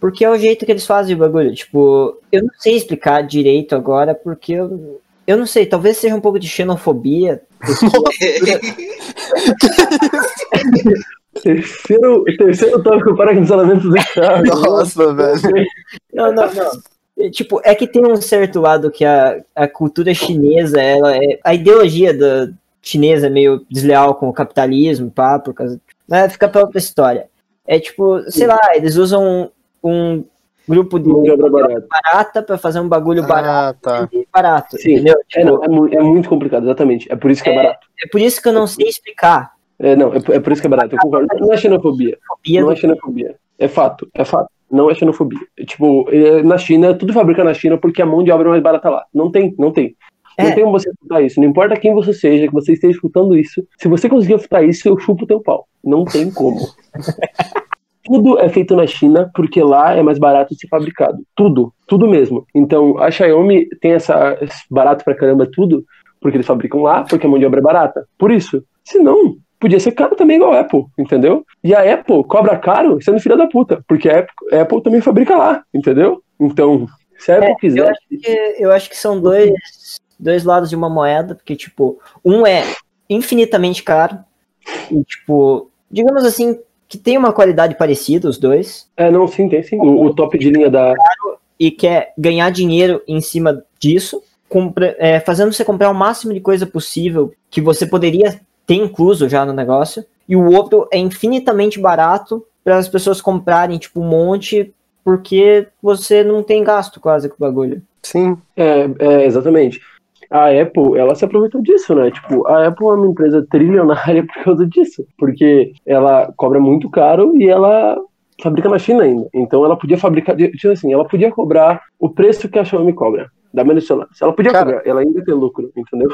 Porque é o jeito que eles fazem o bagulho. Tipo, eu não sei explicar direito agora, porque eu, eu não sei, talvez seja um pouco de xenofobia. [laughs] Terceiro, terceiro tópico para cancelamento do Thiago. Nossa, velho. Não, não, não. É, Tipo, é que tem um certo lado que a, a cultura chinesa, ela é. A ideologia da chinesa é meio desleal com o capitalismo, pá, por causa. Né, fica pra outra história. É tipo, sei lá, eles usam um grupo de Mão de obra barata. barata pra fazer um bagulho barato, Ah, tá. e barato, Sim. entendeu? É, não, é, é muito complicado, exatamente. É por isso que é, barato. é por isso que eu não sei explicar. É, não, é, por- é por isso que é barato. Eu concordo. Não é xenofobia. Fobia Não é xenofobia. É fato, é fato. Não é xenofobia. É, Tipo, é, na China, tudo fabrica na China porque a mão de obra é mais barata lá. Não tem, não tem. É. Não tem como você escutar isso. Não importa quem você seja, que você esteja escutando isso. Se você conseguir escutar isso, eu chupo o teu pau. Não tem como. [laughs] Tudo é feito na China porque lá é mais barato de ser fabricado. Tudo, tudo mesmo. Então a Xiaomi tem essa barato pra caramba tudo porque eles fabricam lá, porque a mão de obra é barata. Por isso. Se não, podia ser caro também igual a Apple, entendeu? E a Apple cobra caro sendo filha da puta, porque a Apple, a Apple também fabrica lá, entendeu? Então, se a Apple É, quiser, eu, acho que, eu acho que são dois, dois lados de uma moeda, porque, tipo, um é infinitamente caro, e, tipo, digamos assim, que tem uma qualidade parecida, os dois, é, não, sim, tem sim. O, o top de linha da, e quer ganhar dinheiro em cima disso, compra- é, fazendo você comprar o máximo de coisa possível que você poderia ter incluso já no negócio, e o outro é infinitamente barato para as pessoas comprarem, tipo, um monte, porque você não tem gasto quase com o bagulho. Sim. É, é, exatamente. A Apple, ela se aproveitou disso, né? Tipo, a Apple é uma empresa trilionária [laughs] por causa disso. Porque ela cobra muito caro e ela fabrica na China ainda. Então ela podia fabricar, tipo assim, ela podia cobrar o preço que a Xiaomi cobra. Da menos celular. Ela podia Cara. cobrar, ela ainda tem lucro, entendeu?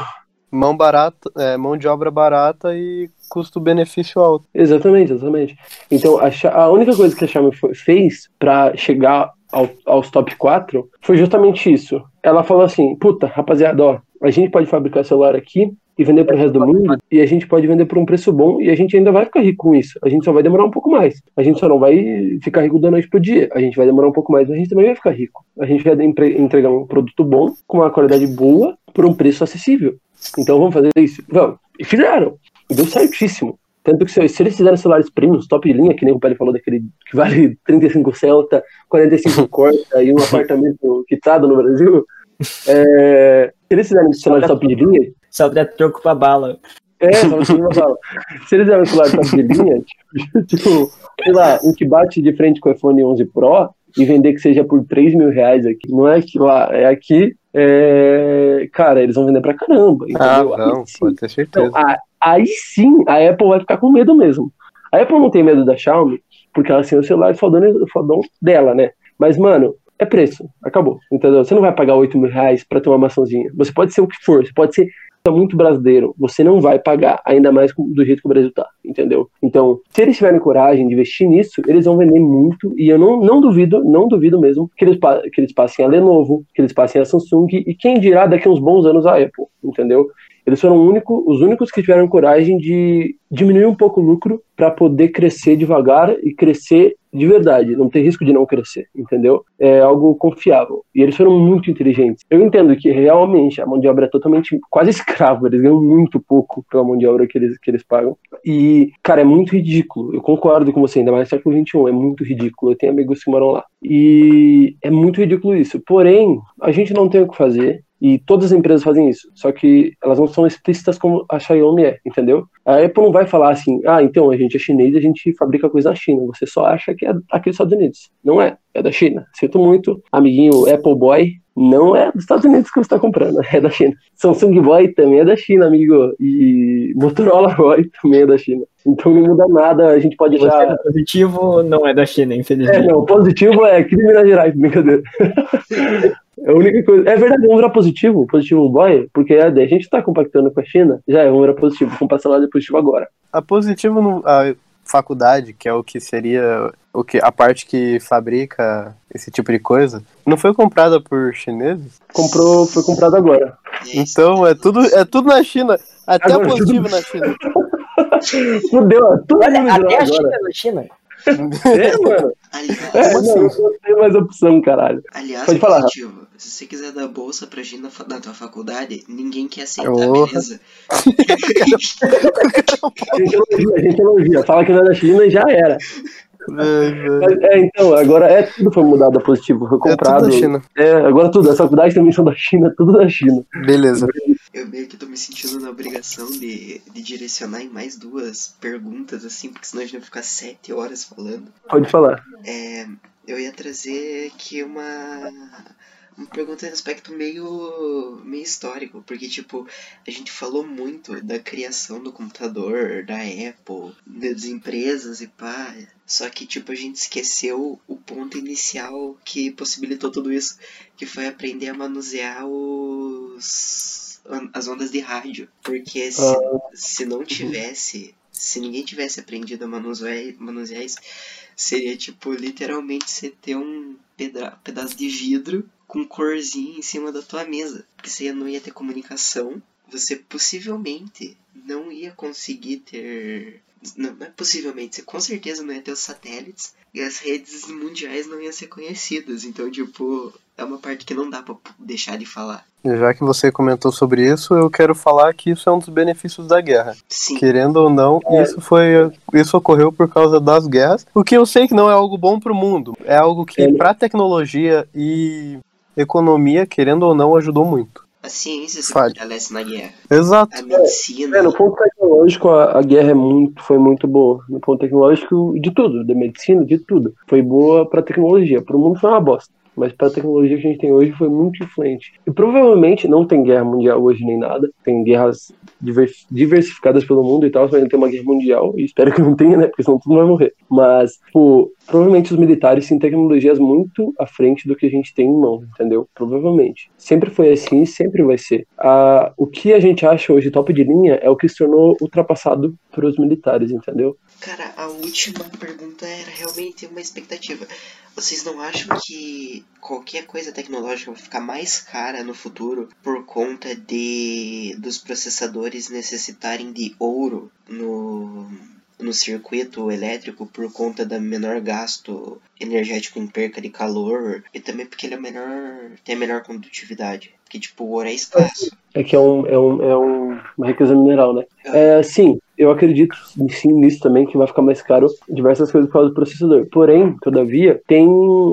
Mão barata, é, mão de obra barata e custo-benefício alto. Exatamente, exatamente. Então, a, a única coisa que a Xiaomi fez pra chegar ao- aos top 4 foi justamente isso. Ela falou assim: puta, rapaziada, ó, a gente pode fabricar celular aqui e vender pro resto do mundo, e a gente pode vender por um preço bom, e a gente ainda vai ficar rico com isso. A gente só vai demorar um pouco mais. A gente só não vai ficar rico da noite pro dia. A gente vai demorar um pouco mais, mas a gente também vai ficar rico. A gente vai entregar um produto bom, com uma qualidade boa, por um preço acessível. Então vamos fazer isso? Vamos. E fizeram. E deu certíssimo. Tanto que se, eles fizerem celulares premiums, top de linha, que nem o Pele falou daquele que vale [laughs] 35 Celta, 45 [laughs] Corsa e um apartamento quitado no Brasil, é, se eles fizerem celulares top de linha, Só pra troco pra bala. é, só você não fala. Se eles fizerem um celular top de linha, tipo, [laughs] tipo, sei lá, um que bate de frente com o iPhone 11 Pro e vender que seja por 3 mil reais aqui, não é que lá, é aqui, é, cara, eles vão vender pra caramba, Ah, entendeu? Aí não, pode ter certeza. Então, a- aí sim a Apple vai ficar com medo mesmo. A Apple não tem medo da Xiaomi, porque ela tem o celular fodão, fodão dela, né? Mas, mano, é preço. Acabou. Entendeu? Você não vai pagar 8 mil reais pra ter uma maçãzinha. Você pode ser o que for, você pode ser muito brasileiro. Você não vai pagar, ainda mais do jeito que o Brasil tá. Entendeu? Então, se eles tiverem coragem de investir nisso, eles vão vender muito. E eu não, não duvido, não duvido mesmo, que eles, que eles passem a Lenovo, que eles passem a Samsung, e quem dirá daqui a uns bons anos a Apple. Entendeu? Eles foram único- os únicos que tiveram coragem de diminuir um pouco o lucro para poder crescer devagar e crescer de verdade, não ter risco de não crescer, entendeu? É algo confiável. E eles foram muito inteligentes. Eu entendo que realmente a mão de obra é totalmente quase escrava, eles ganham muito pouco pela mão de obra que eles, que eles pagam. E, cara, é muito ridículo. Eu concordo com você, ainda mais no século XXI, é muito ridículo. Eu tenho amigos que moram lá. E é muito ridículo isso. Porém, a gente não tem o que fazer. E todas as empresas fazem isso, só que elas não são explícitas como a Xiaomi é, entendeu? A Apple não vai falar assim, ah, então a gente é chinês e a gente fabrica coisa na China. Você só acha que é aqui dos Estados Unidos. Não é, é da China. Sinto muito, amiguinho Apple Boy, não é dos Estados Unidos que você está comprando, [laughs] é da China. Samsung Boy também é da China, amigo. E Motorola Boy [laughs] também é da China. Então não muda nada, a gente pode já. é positivo não é da China, É, infelizmente. não, positivo é aqui de Minas Gerais, brincadeira. [laughs] É a única coisa. É verdade, vamos virar positivo, positivo boy, porque a gente tá compactando com a China, já é, vamos virar positivo, vamos passar lá de positivo agora. A positivo, no- a faculdade, que é o que seria o que, a parte que fabrica esse tipo de coisa, não foi comprada por chineses? Comprou, foi comprado agora. É. Então é tudo, é tudo na China. Até Agora, positivo tudo- na China. [laughs] Fudeu, ó, todo Olha, até a agora. China é da China. É, [laughs] mano. Aliás, É, não, assim? não tem mais opção, caralho. aliás Pode falar. positivo, se você quiser dar bolsa pra gente na, na tua faculdade, ninguém quer aceitar, Porra. beleza? [laughs] A gente elogia, a gente elogia. Fala que não é da China e já era. Mas, é, então, agora é tudo foi mudado a positivo, foi É tudo comprado. na China. É, agora tudo, as faculdades também são da China, tudo da China. Beleza. Eu que tô me sentindo na obrigação de, de direcionar em mais duas perguntas, assim, porque senão a gente vai ficar sete horas falando. Pode falar. É, eu ia trazer aqui uma, uma pergunta em aspecto meio, meio histórico, porque, tipo, a gente falou muito da criação do computador, da Apple, das empresas e pá, só que, tipo, a gente esqueceu o ponto inicial que possibilitou tudo isso, que foi aprender a manusear os as ondas de rádio. Porque se, Ah. se não tivesse, se ninguém tivesse aprendido a manusear, manusear isso, seria tipo literalmente você ter um pedra, pedaço de vidro com corzinha em cima da tua mesa. Porque você não ia ter comunicação, você possivelmente não ia conseguir ter. Não, não é possivelmente, você com certeza não ia ter os satélites e as redes mundiais não iam ser conhecidas. Então, tipo, é uma parte que não dá pra deixar de falar. Já que você comentou sobre isso, eu quero falar que isso é um dos benefícios da guerra. Sim, Querendo ou não, isso foi isso ocorreu por causa das guerras. O que eu sei que não é algo bom pro mundo, é algo que É. pra tecnologia e economia, querendo ou não, ajudou muito. a ciência se Fale. fortalece na guerra. Exato. A medicina. É, no ponto tecnológico, a, a guerra é muito, foi muito boa. No ponto tecnológico, de tudo, da medicina, de tudo. Foi boa pra tecnologia. Pro mundo foi uma bosta. Mas pra tecnologia que a gente tem hoje foi muito influente. E provavelmente não tem guerra mundial hoje nem nada. Tem guerras divers- diversificadas pelo mundo e tal, mas não tem uma guerra mundial. E espero que não tenha, né? Porque senão mundo vai morrer. Mas, tipo, provavelmente os militares têm tecnologias muito à frente do que a gente tem em mão, entendeu? Provavelmente. Sempre foi assim e sempre vai ser. Ah, o que a gente acha hoje top de linha é o que se tornou ultrapassado pelos militares, entendeu? Cara, a última pergunta era realmente uma expectativa. Vocês não acham que qualquer coisa tecnológica vai ficar mais cara no futuro por conta de dos processadores necessitarem de ouro no, no circuito elétrico por conta da menor gasto energético em perca de calor e também porque ele é menor, tem a menor condutividade. Porque tipo, o ouro é escasso. É que é, um, é, um, é um- uma riqueza mineral, né? É, sim, eu acredito sim nisso também, que vai ficar mais caro diversas coisas por causa do processador. Porém, todavia, tem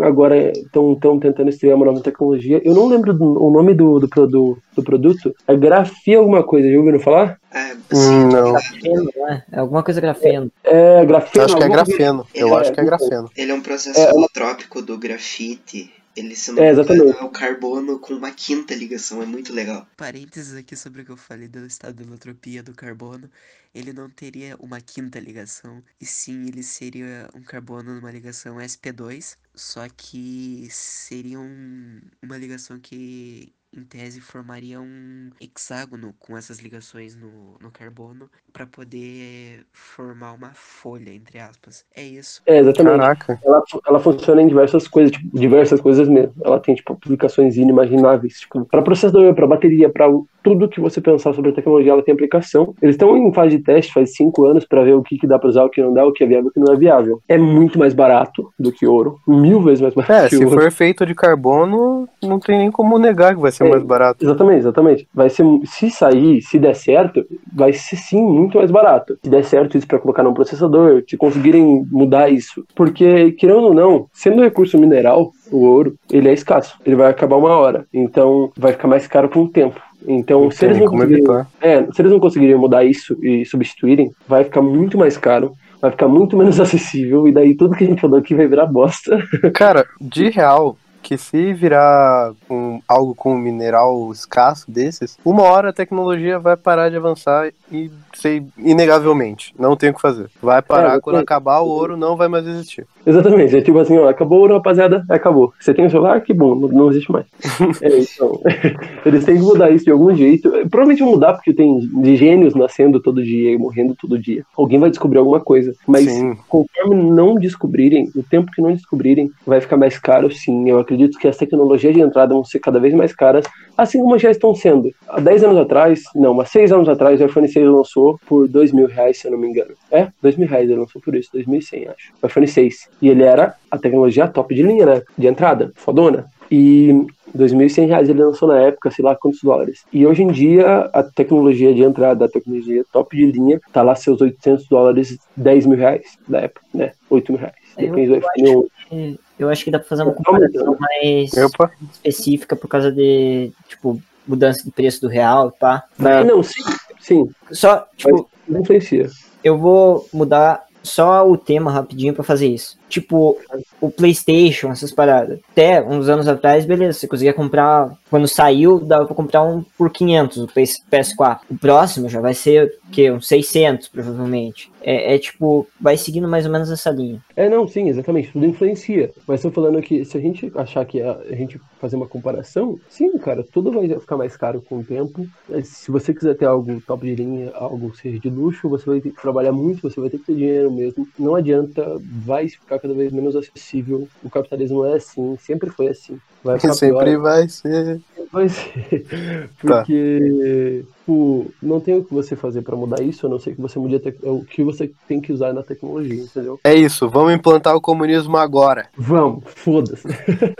agora, estão tentando estrear uma nova tecnologia. Eu não lembro do- o nome do, do, produ- do produto. É grafia alguma coisa, já ouviram falar? Ah, Hum, não. Grafeno, né? É alguma coisa grafeno. É grafeno. Eu acho que é grafeno. Eu É, acho que é grafeno. Ele é um processo É, holotrópico do grafite. Ele se não É, me exatamente. engano, é o carbono com uma quinta ligação, é muito legal. Parênteses aqui sobre o que eu falei do estado de holotropia do carbono. Ele não teria uma quinta ligação, e sim ele seria um carbono numa ligação sp2, só que seria um- uma ligação que em tese formaria um hexágono com essas ligações no, no carbono para poder formar uma folha, entre aspas. É isso. É, exatamente. Caraca. ela, ela funciona em diversas coisas, tipo, diversas coisas mesmo. Ela tem, tipo, aplicações inimagináveis, tipo, para processador, para bateria, para tudo que você pensar sobre a tecnologia, ela tem aplicação. Eles estão em fase de teste faz cinco anos para ver o que, que dá para usar, o que não dá, o que é viável, o que não é viável. É muito mais barato do que ouro, mil vezes mais barato É, se ouro. for feito de carbono, não tem nem como negar que vai ser É. mais barato. Exatamente, exatamente. Vai ser, se sair, se der certo, vai ser sim muito mais barato. Se der certo isso para colocar num processador, se conseguirem mudar isso. Porque, querendo ou não, sendo recurso mineral, o ouro, ele é escasso. Ele vai acabar uma hora. Então, vai ficar mais caro com o tempo. Então, Não se eles, não conseguirem, é, se eles não conseguirem mudar isso e substituírem, vai ficar muito mais caro. Vai ficar muito menos [laughs] acessível. E daí tudo que a gente falou aqui vai virar bosta. [laughs] Cara, de real, que se virar um, algo com um mineral escasso desses, uma hora a tecnologia vai parar de avançar e ser inegavelmente. Não tem o que fazer. Vai parar É, quando acabar o ouro, não vai mais existir. Exatamente, é tipo assim, ó, acabou rapaziada, acabou. Você tem o celular, que bom, não, não existe mais. [laughs] É, então, [laughs] eles têm que mudar isso de algum jeito. Provavelmente vão mudar, porque tem de gênios nascendo todo dia e morrendo todo dia. Alguém vai descobrir alguma coisa. Mas Sim. conforme não descobrirem, o tempo que não descobrirem, vai ficar mais caro, sim. Eu acredito que as tecnologias de entrada vão ser cada vez mais caras, assim como já estão sendo. Há 10 anos atrás, não, há 6 anos atrás, o iPhone 6 lançou por 2 mil reais, se eu não me engano. É, 2 mil reais ele lançou por isso, 2.100, acho. O iPhone 6. E ele era a tecnologia top de linha, né? De entrada, fodona. E 2.100 reais ele lançou na época, sei lá quantos dólares. E hoje em dia, a tecnologia de entrada, a tecnologia top de linha, tá lá seus 800 dólares, 10 mil reais da época, né? 8 mil reais. Eu Depende do iPhone 11. Eu acho que dá pra fazer uma comparação mais Opa, específica por causa de, tipo, mudança de preço do real, tá? Ah, Não, sim, sim, Só, tipo, não influencia. eu vou mudar só o tema rapidinho pra fazer isso. Tipo o PlayStation, essas paradas. Até uns anos atrás, beleza, você conseguia comprar, quando saiu, dava pra comprar um por 500, o PS4. O próximo já vai ser, o quê? Uns 600, provavelmente. É, é, tipo, vai seguindo mais ou menos essa linha. É, não, sim, exatamente, tudo influencia. Mas estou falando que se a gente achar que a, a, gente fazer uma comparação, sim, cara, tudo vai ficar mais caro com o tempo. Se você quiser ter algo top de linha, algo seja de luxo, você vai ter que trabalhar muito, você vai ter que ter dinheiro mesmo. Não adianta, vai ficar cada vez menos acessível. O capitalismo é assim, sempre foi assim. Vai [laughs] sempre pior. vai ser. Vai ser. [laughs] Tá. Porque tá. tipo, não tem o que você fazer para mudar isso, a não ser que você mude te... o que você tem que usar na tecnologia, entendeu? É isso, vamos implantar o comunismo agora. Vamos, foda-se.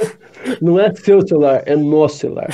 [laughs] Não é seu celular, é nosso celular.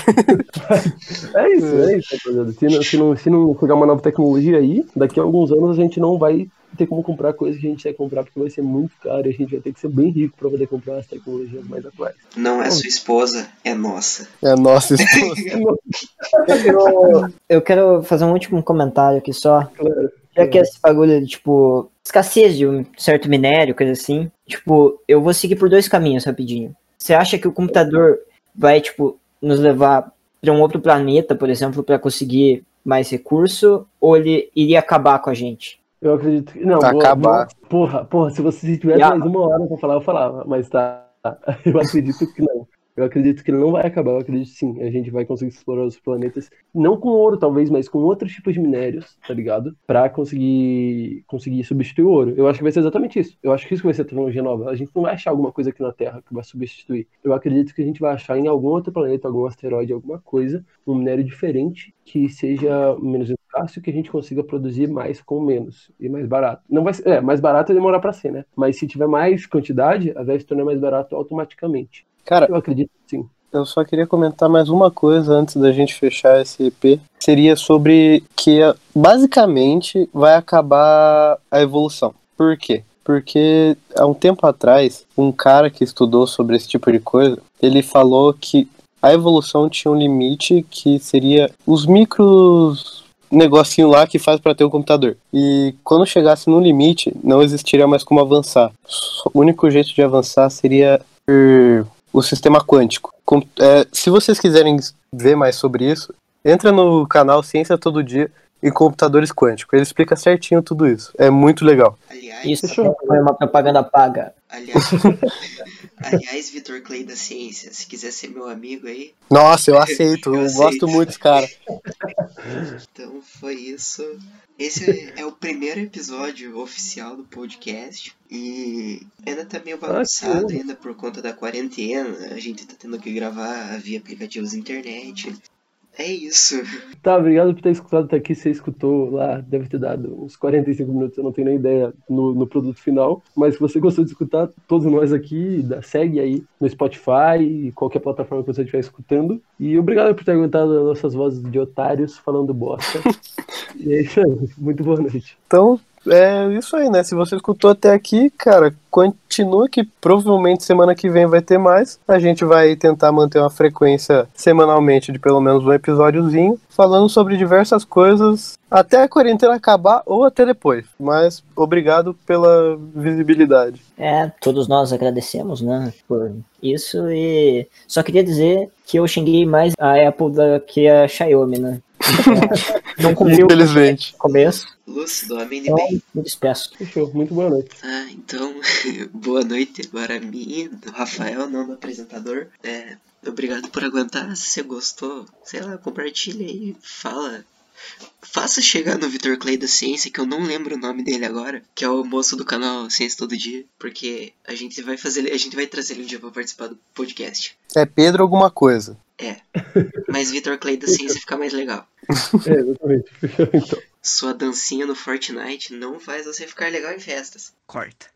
é isso, é isso, rapaziada. Se não, se, não, se não pegar uma nova tecnologia aí, daqui a alguns anos a gente não vai ter como comprar coisas que a gente quer comprar porque vai ser muito caro e a gente vai ter que ser bem rico para poder comprar as tecnologias mais atuais. Não é sua esposa, é nossa. É nossa esposa. [laughs] eu, eu quero fazer um último comentário aqui só. Claro. Já que esse bagulho de, tipo, escassez de um certo minério, coisa assim, tipo, eu vou seguir por dois caminhos rapidinho. Você acha que o computador vai, tipo, nos levar para um outro planeta, por exemplo, para conseguir mais recurso, ou ele iria acabar com a gente? Eu acredito que. Não, acabar. porra, porra, se você tivesse yeah. mais uma hora pra falar, eu falava, mas tá. [laughs] Eu acredito que não. Eu acredito que ele não vai acabar, eu acredito sim. A gente vai conseguir explorar os planetas, não com ouro talvez, mas com outros tipos de minérios, tá ligado? Pra conseguir conseguir substituir o ouro. Eu acho que vai ser exatamente isso. Eu acho que isso vai ser a tecnologia nova. A gente não vai achar alguma coisa aqui na Terra que vai substituir. Eu acredito que a gente vai achar em algum outro planeta, algum asteroide, alguma coisa, um minério diferente que seja menos escasso que a gente consiga produzir mais com menos e mais barato. Não vai ser, é, mais barato é demorar para ser, né? Mas se tiver mais quantidade, a vai se tornar mais barato automaticamente. Cara, eu acredito sim. Eu só queria comentar mais uma coisa antes da gente fechar esse EP. Seria sobre que basicamente vai acabar a evolução. Por quê? Porque há um tempo atrás, um cara que estudou sobre esse tipo de coisa, ele falou que a evolução tinha um limite que seria os micros negocinho lá que faz para ter um computador. E quando chegasse no limite, não existiria mais como avançar. O único jeito de avançar seria o sistema quântico. É, se vocês quiserem ver mais sobre isso, entra no canal Ciência Todo Dia e computadores quânticos. Ele explica certinho tudo isso. É muito legal. Aliás, isso foi uma propaganda paga. Aliás, aliás Vitor Clay da Ciência, se quiser ser meu amigo aí. Nossa, eu [laughs] aceito. eu, eu aceito. gosto muito desse cara. Então foi isso. Esse é o primeiro episódio oficial do podcast. E ainda tá meio ah, bagunçado ah, ainda por conta da quarentena. A gente tá tendo que gravar via aplicativos internet. É isso. Tá, obrigado por ter escutado até aqui. Você escutou lá, deve ter dado uns 45 minutos, eu não tenho nem ideia no, no produto final. Mas se você gostou de escutar, todos nós aqui, segue aí no Spotify, qualquer plataforma que você estiver escutando. E obrigado por ter aguentado as nossas vozes de otários falando bosta. [laughs] e é isso aí. Muito boa noite. Então, é isso aí, né? Se você escutou até aqui, cara, continua que provavelmente semana que vem vai ter mais. A gente vai tentar manter uma frequência semanalmente de pelo menos um episódiozinho, falando sobre diversas coisas até a quarentena acabar ou até depois. Mas obrigado pela visibilidade. É, todos nós agradecemos, né, por isso e só queria dizer que eu xinguei mais a Apple do que a Xiaomi, né? [laughs] Não cumpriu Infelizmente. começo. Lúcido, amém então, bem. Me despeço. Fechou. Muito boa noite. Ah, então, [laughs] boa noite agora a mim, do Rafael, não do apresentador. É, obrigado por aguentar. Se você gostou, sei lá, compartilha aí, fala. Faça chegar no Vitor Clay da Ciência, que eu não lembro o nome dele agora, que é o moço do canal Ciência Todo Dia, porque a gente vai fazer, a gente vai trazer ele um dia para participar do podcast. É Pedro alguma coisa. É. Mas Vitor Clay da Ciência fica mais legal. [laughs] É, exatamente. [laughs] Então. Sua dancinha no Fortnite não faz você ficar legal em festas. Corta.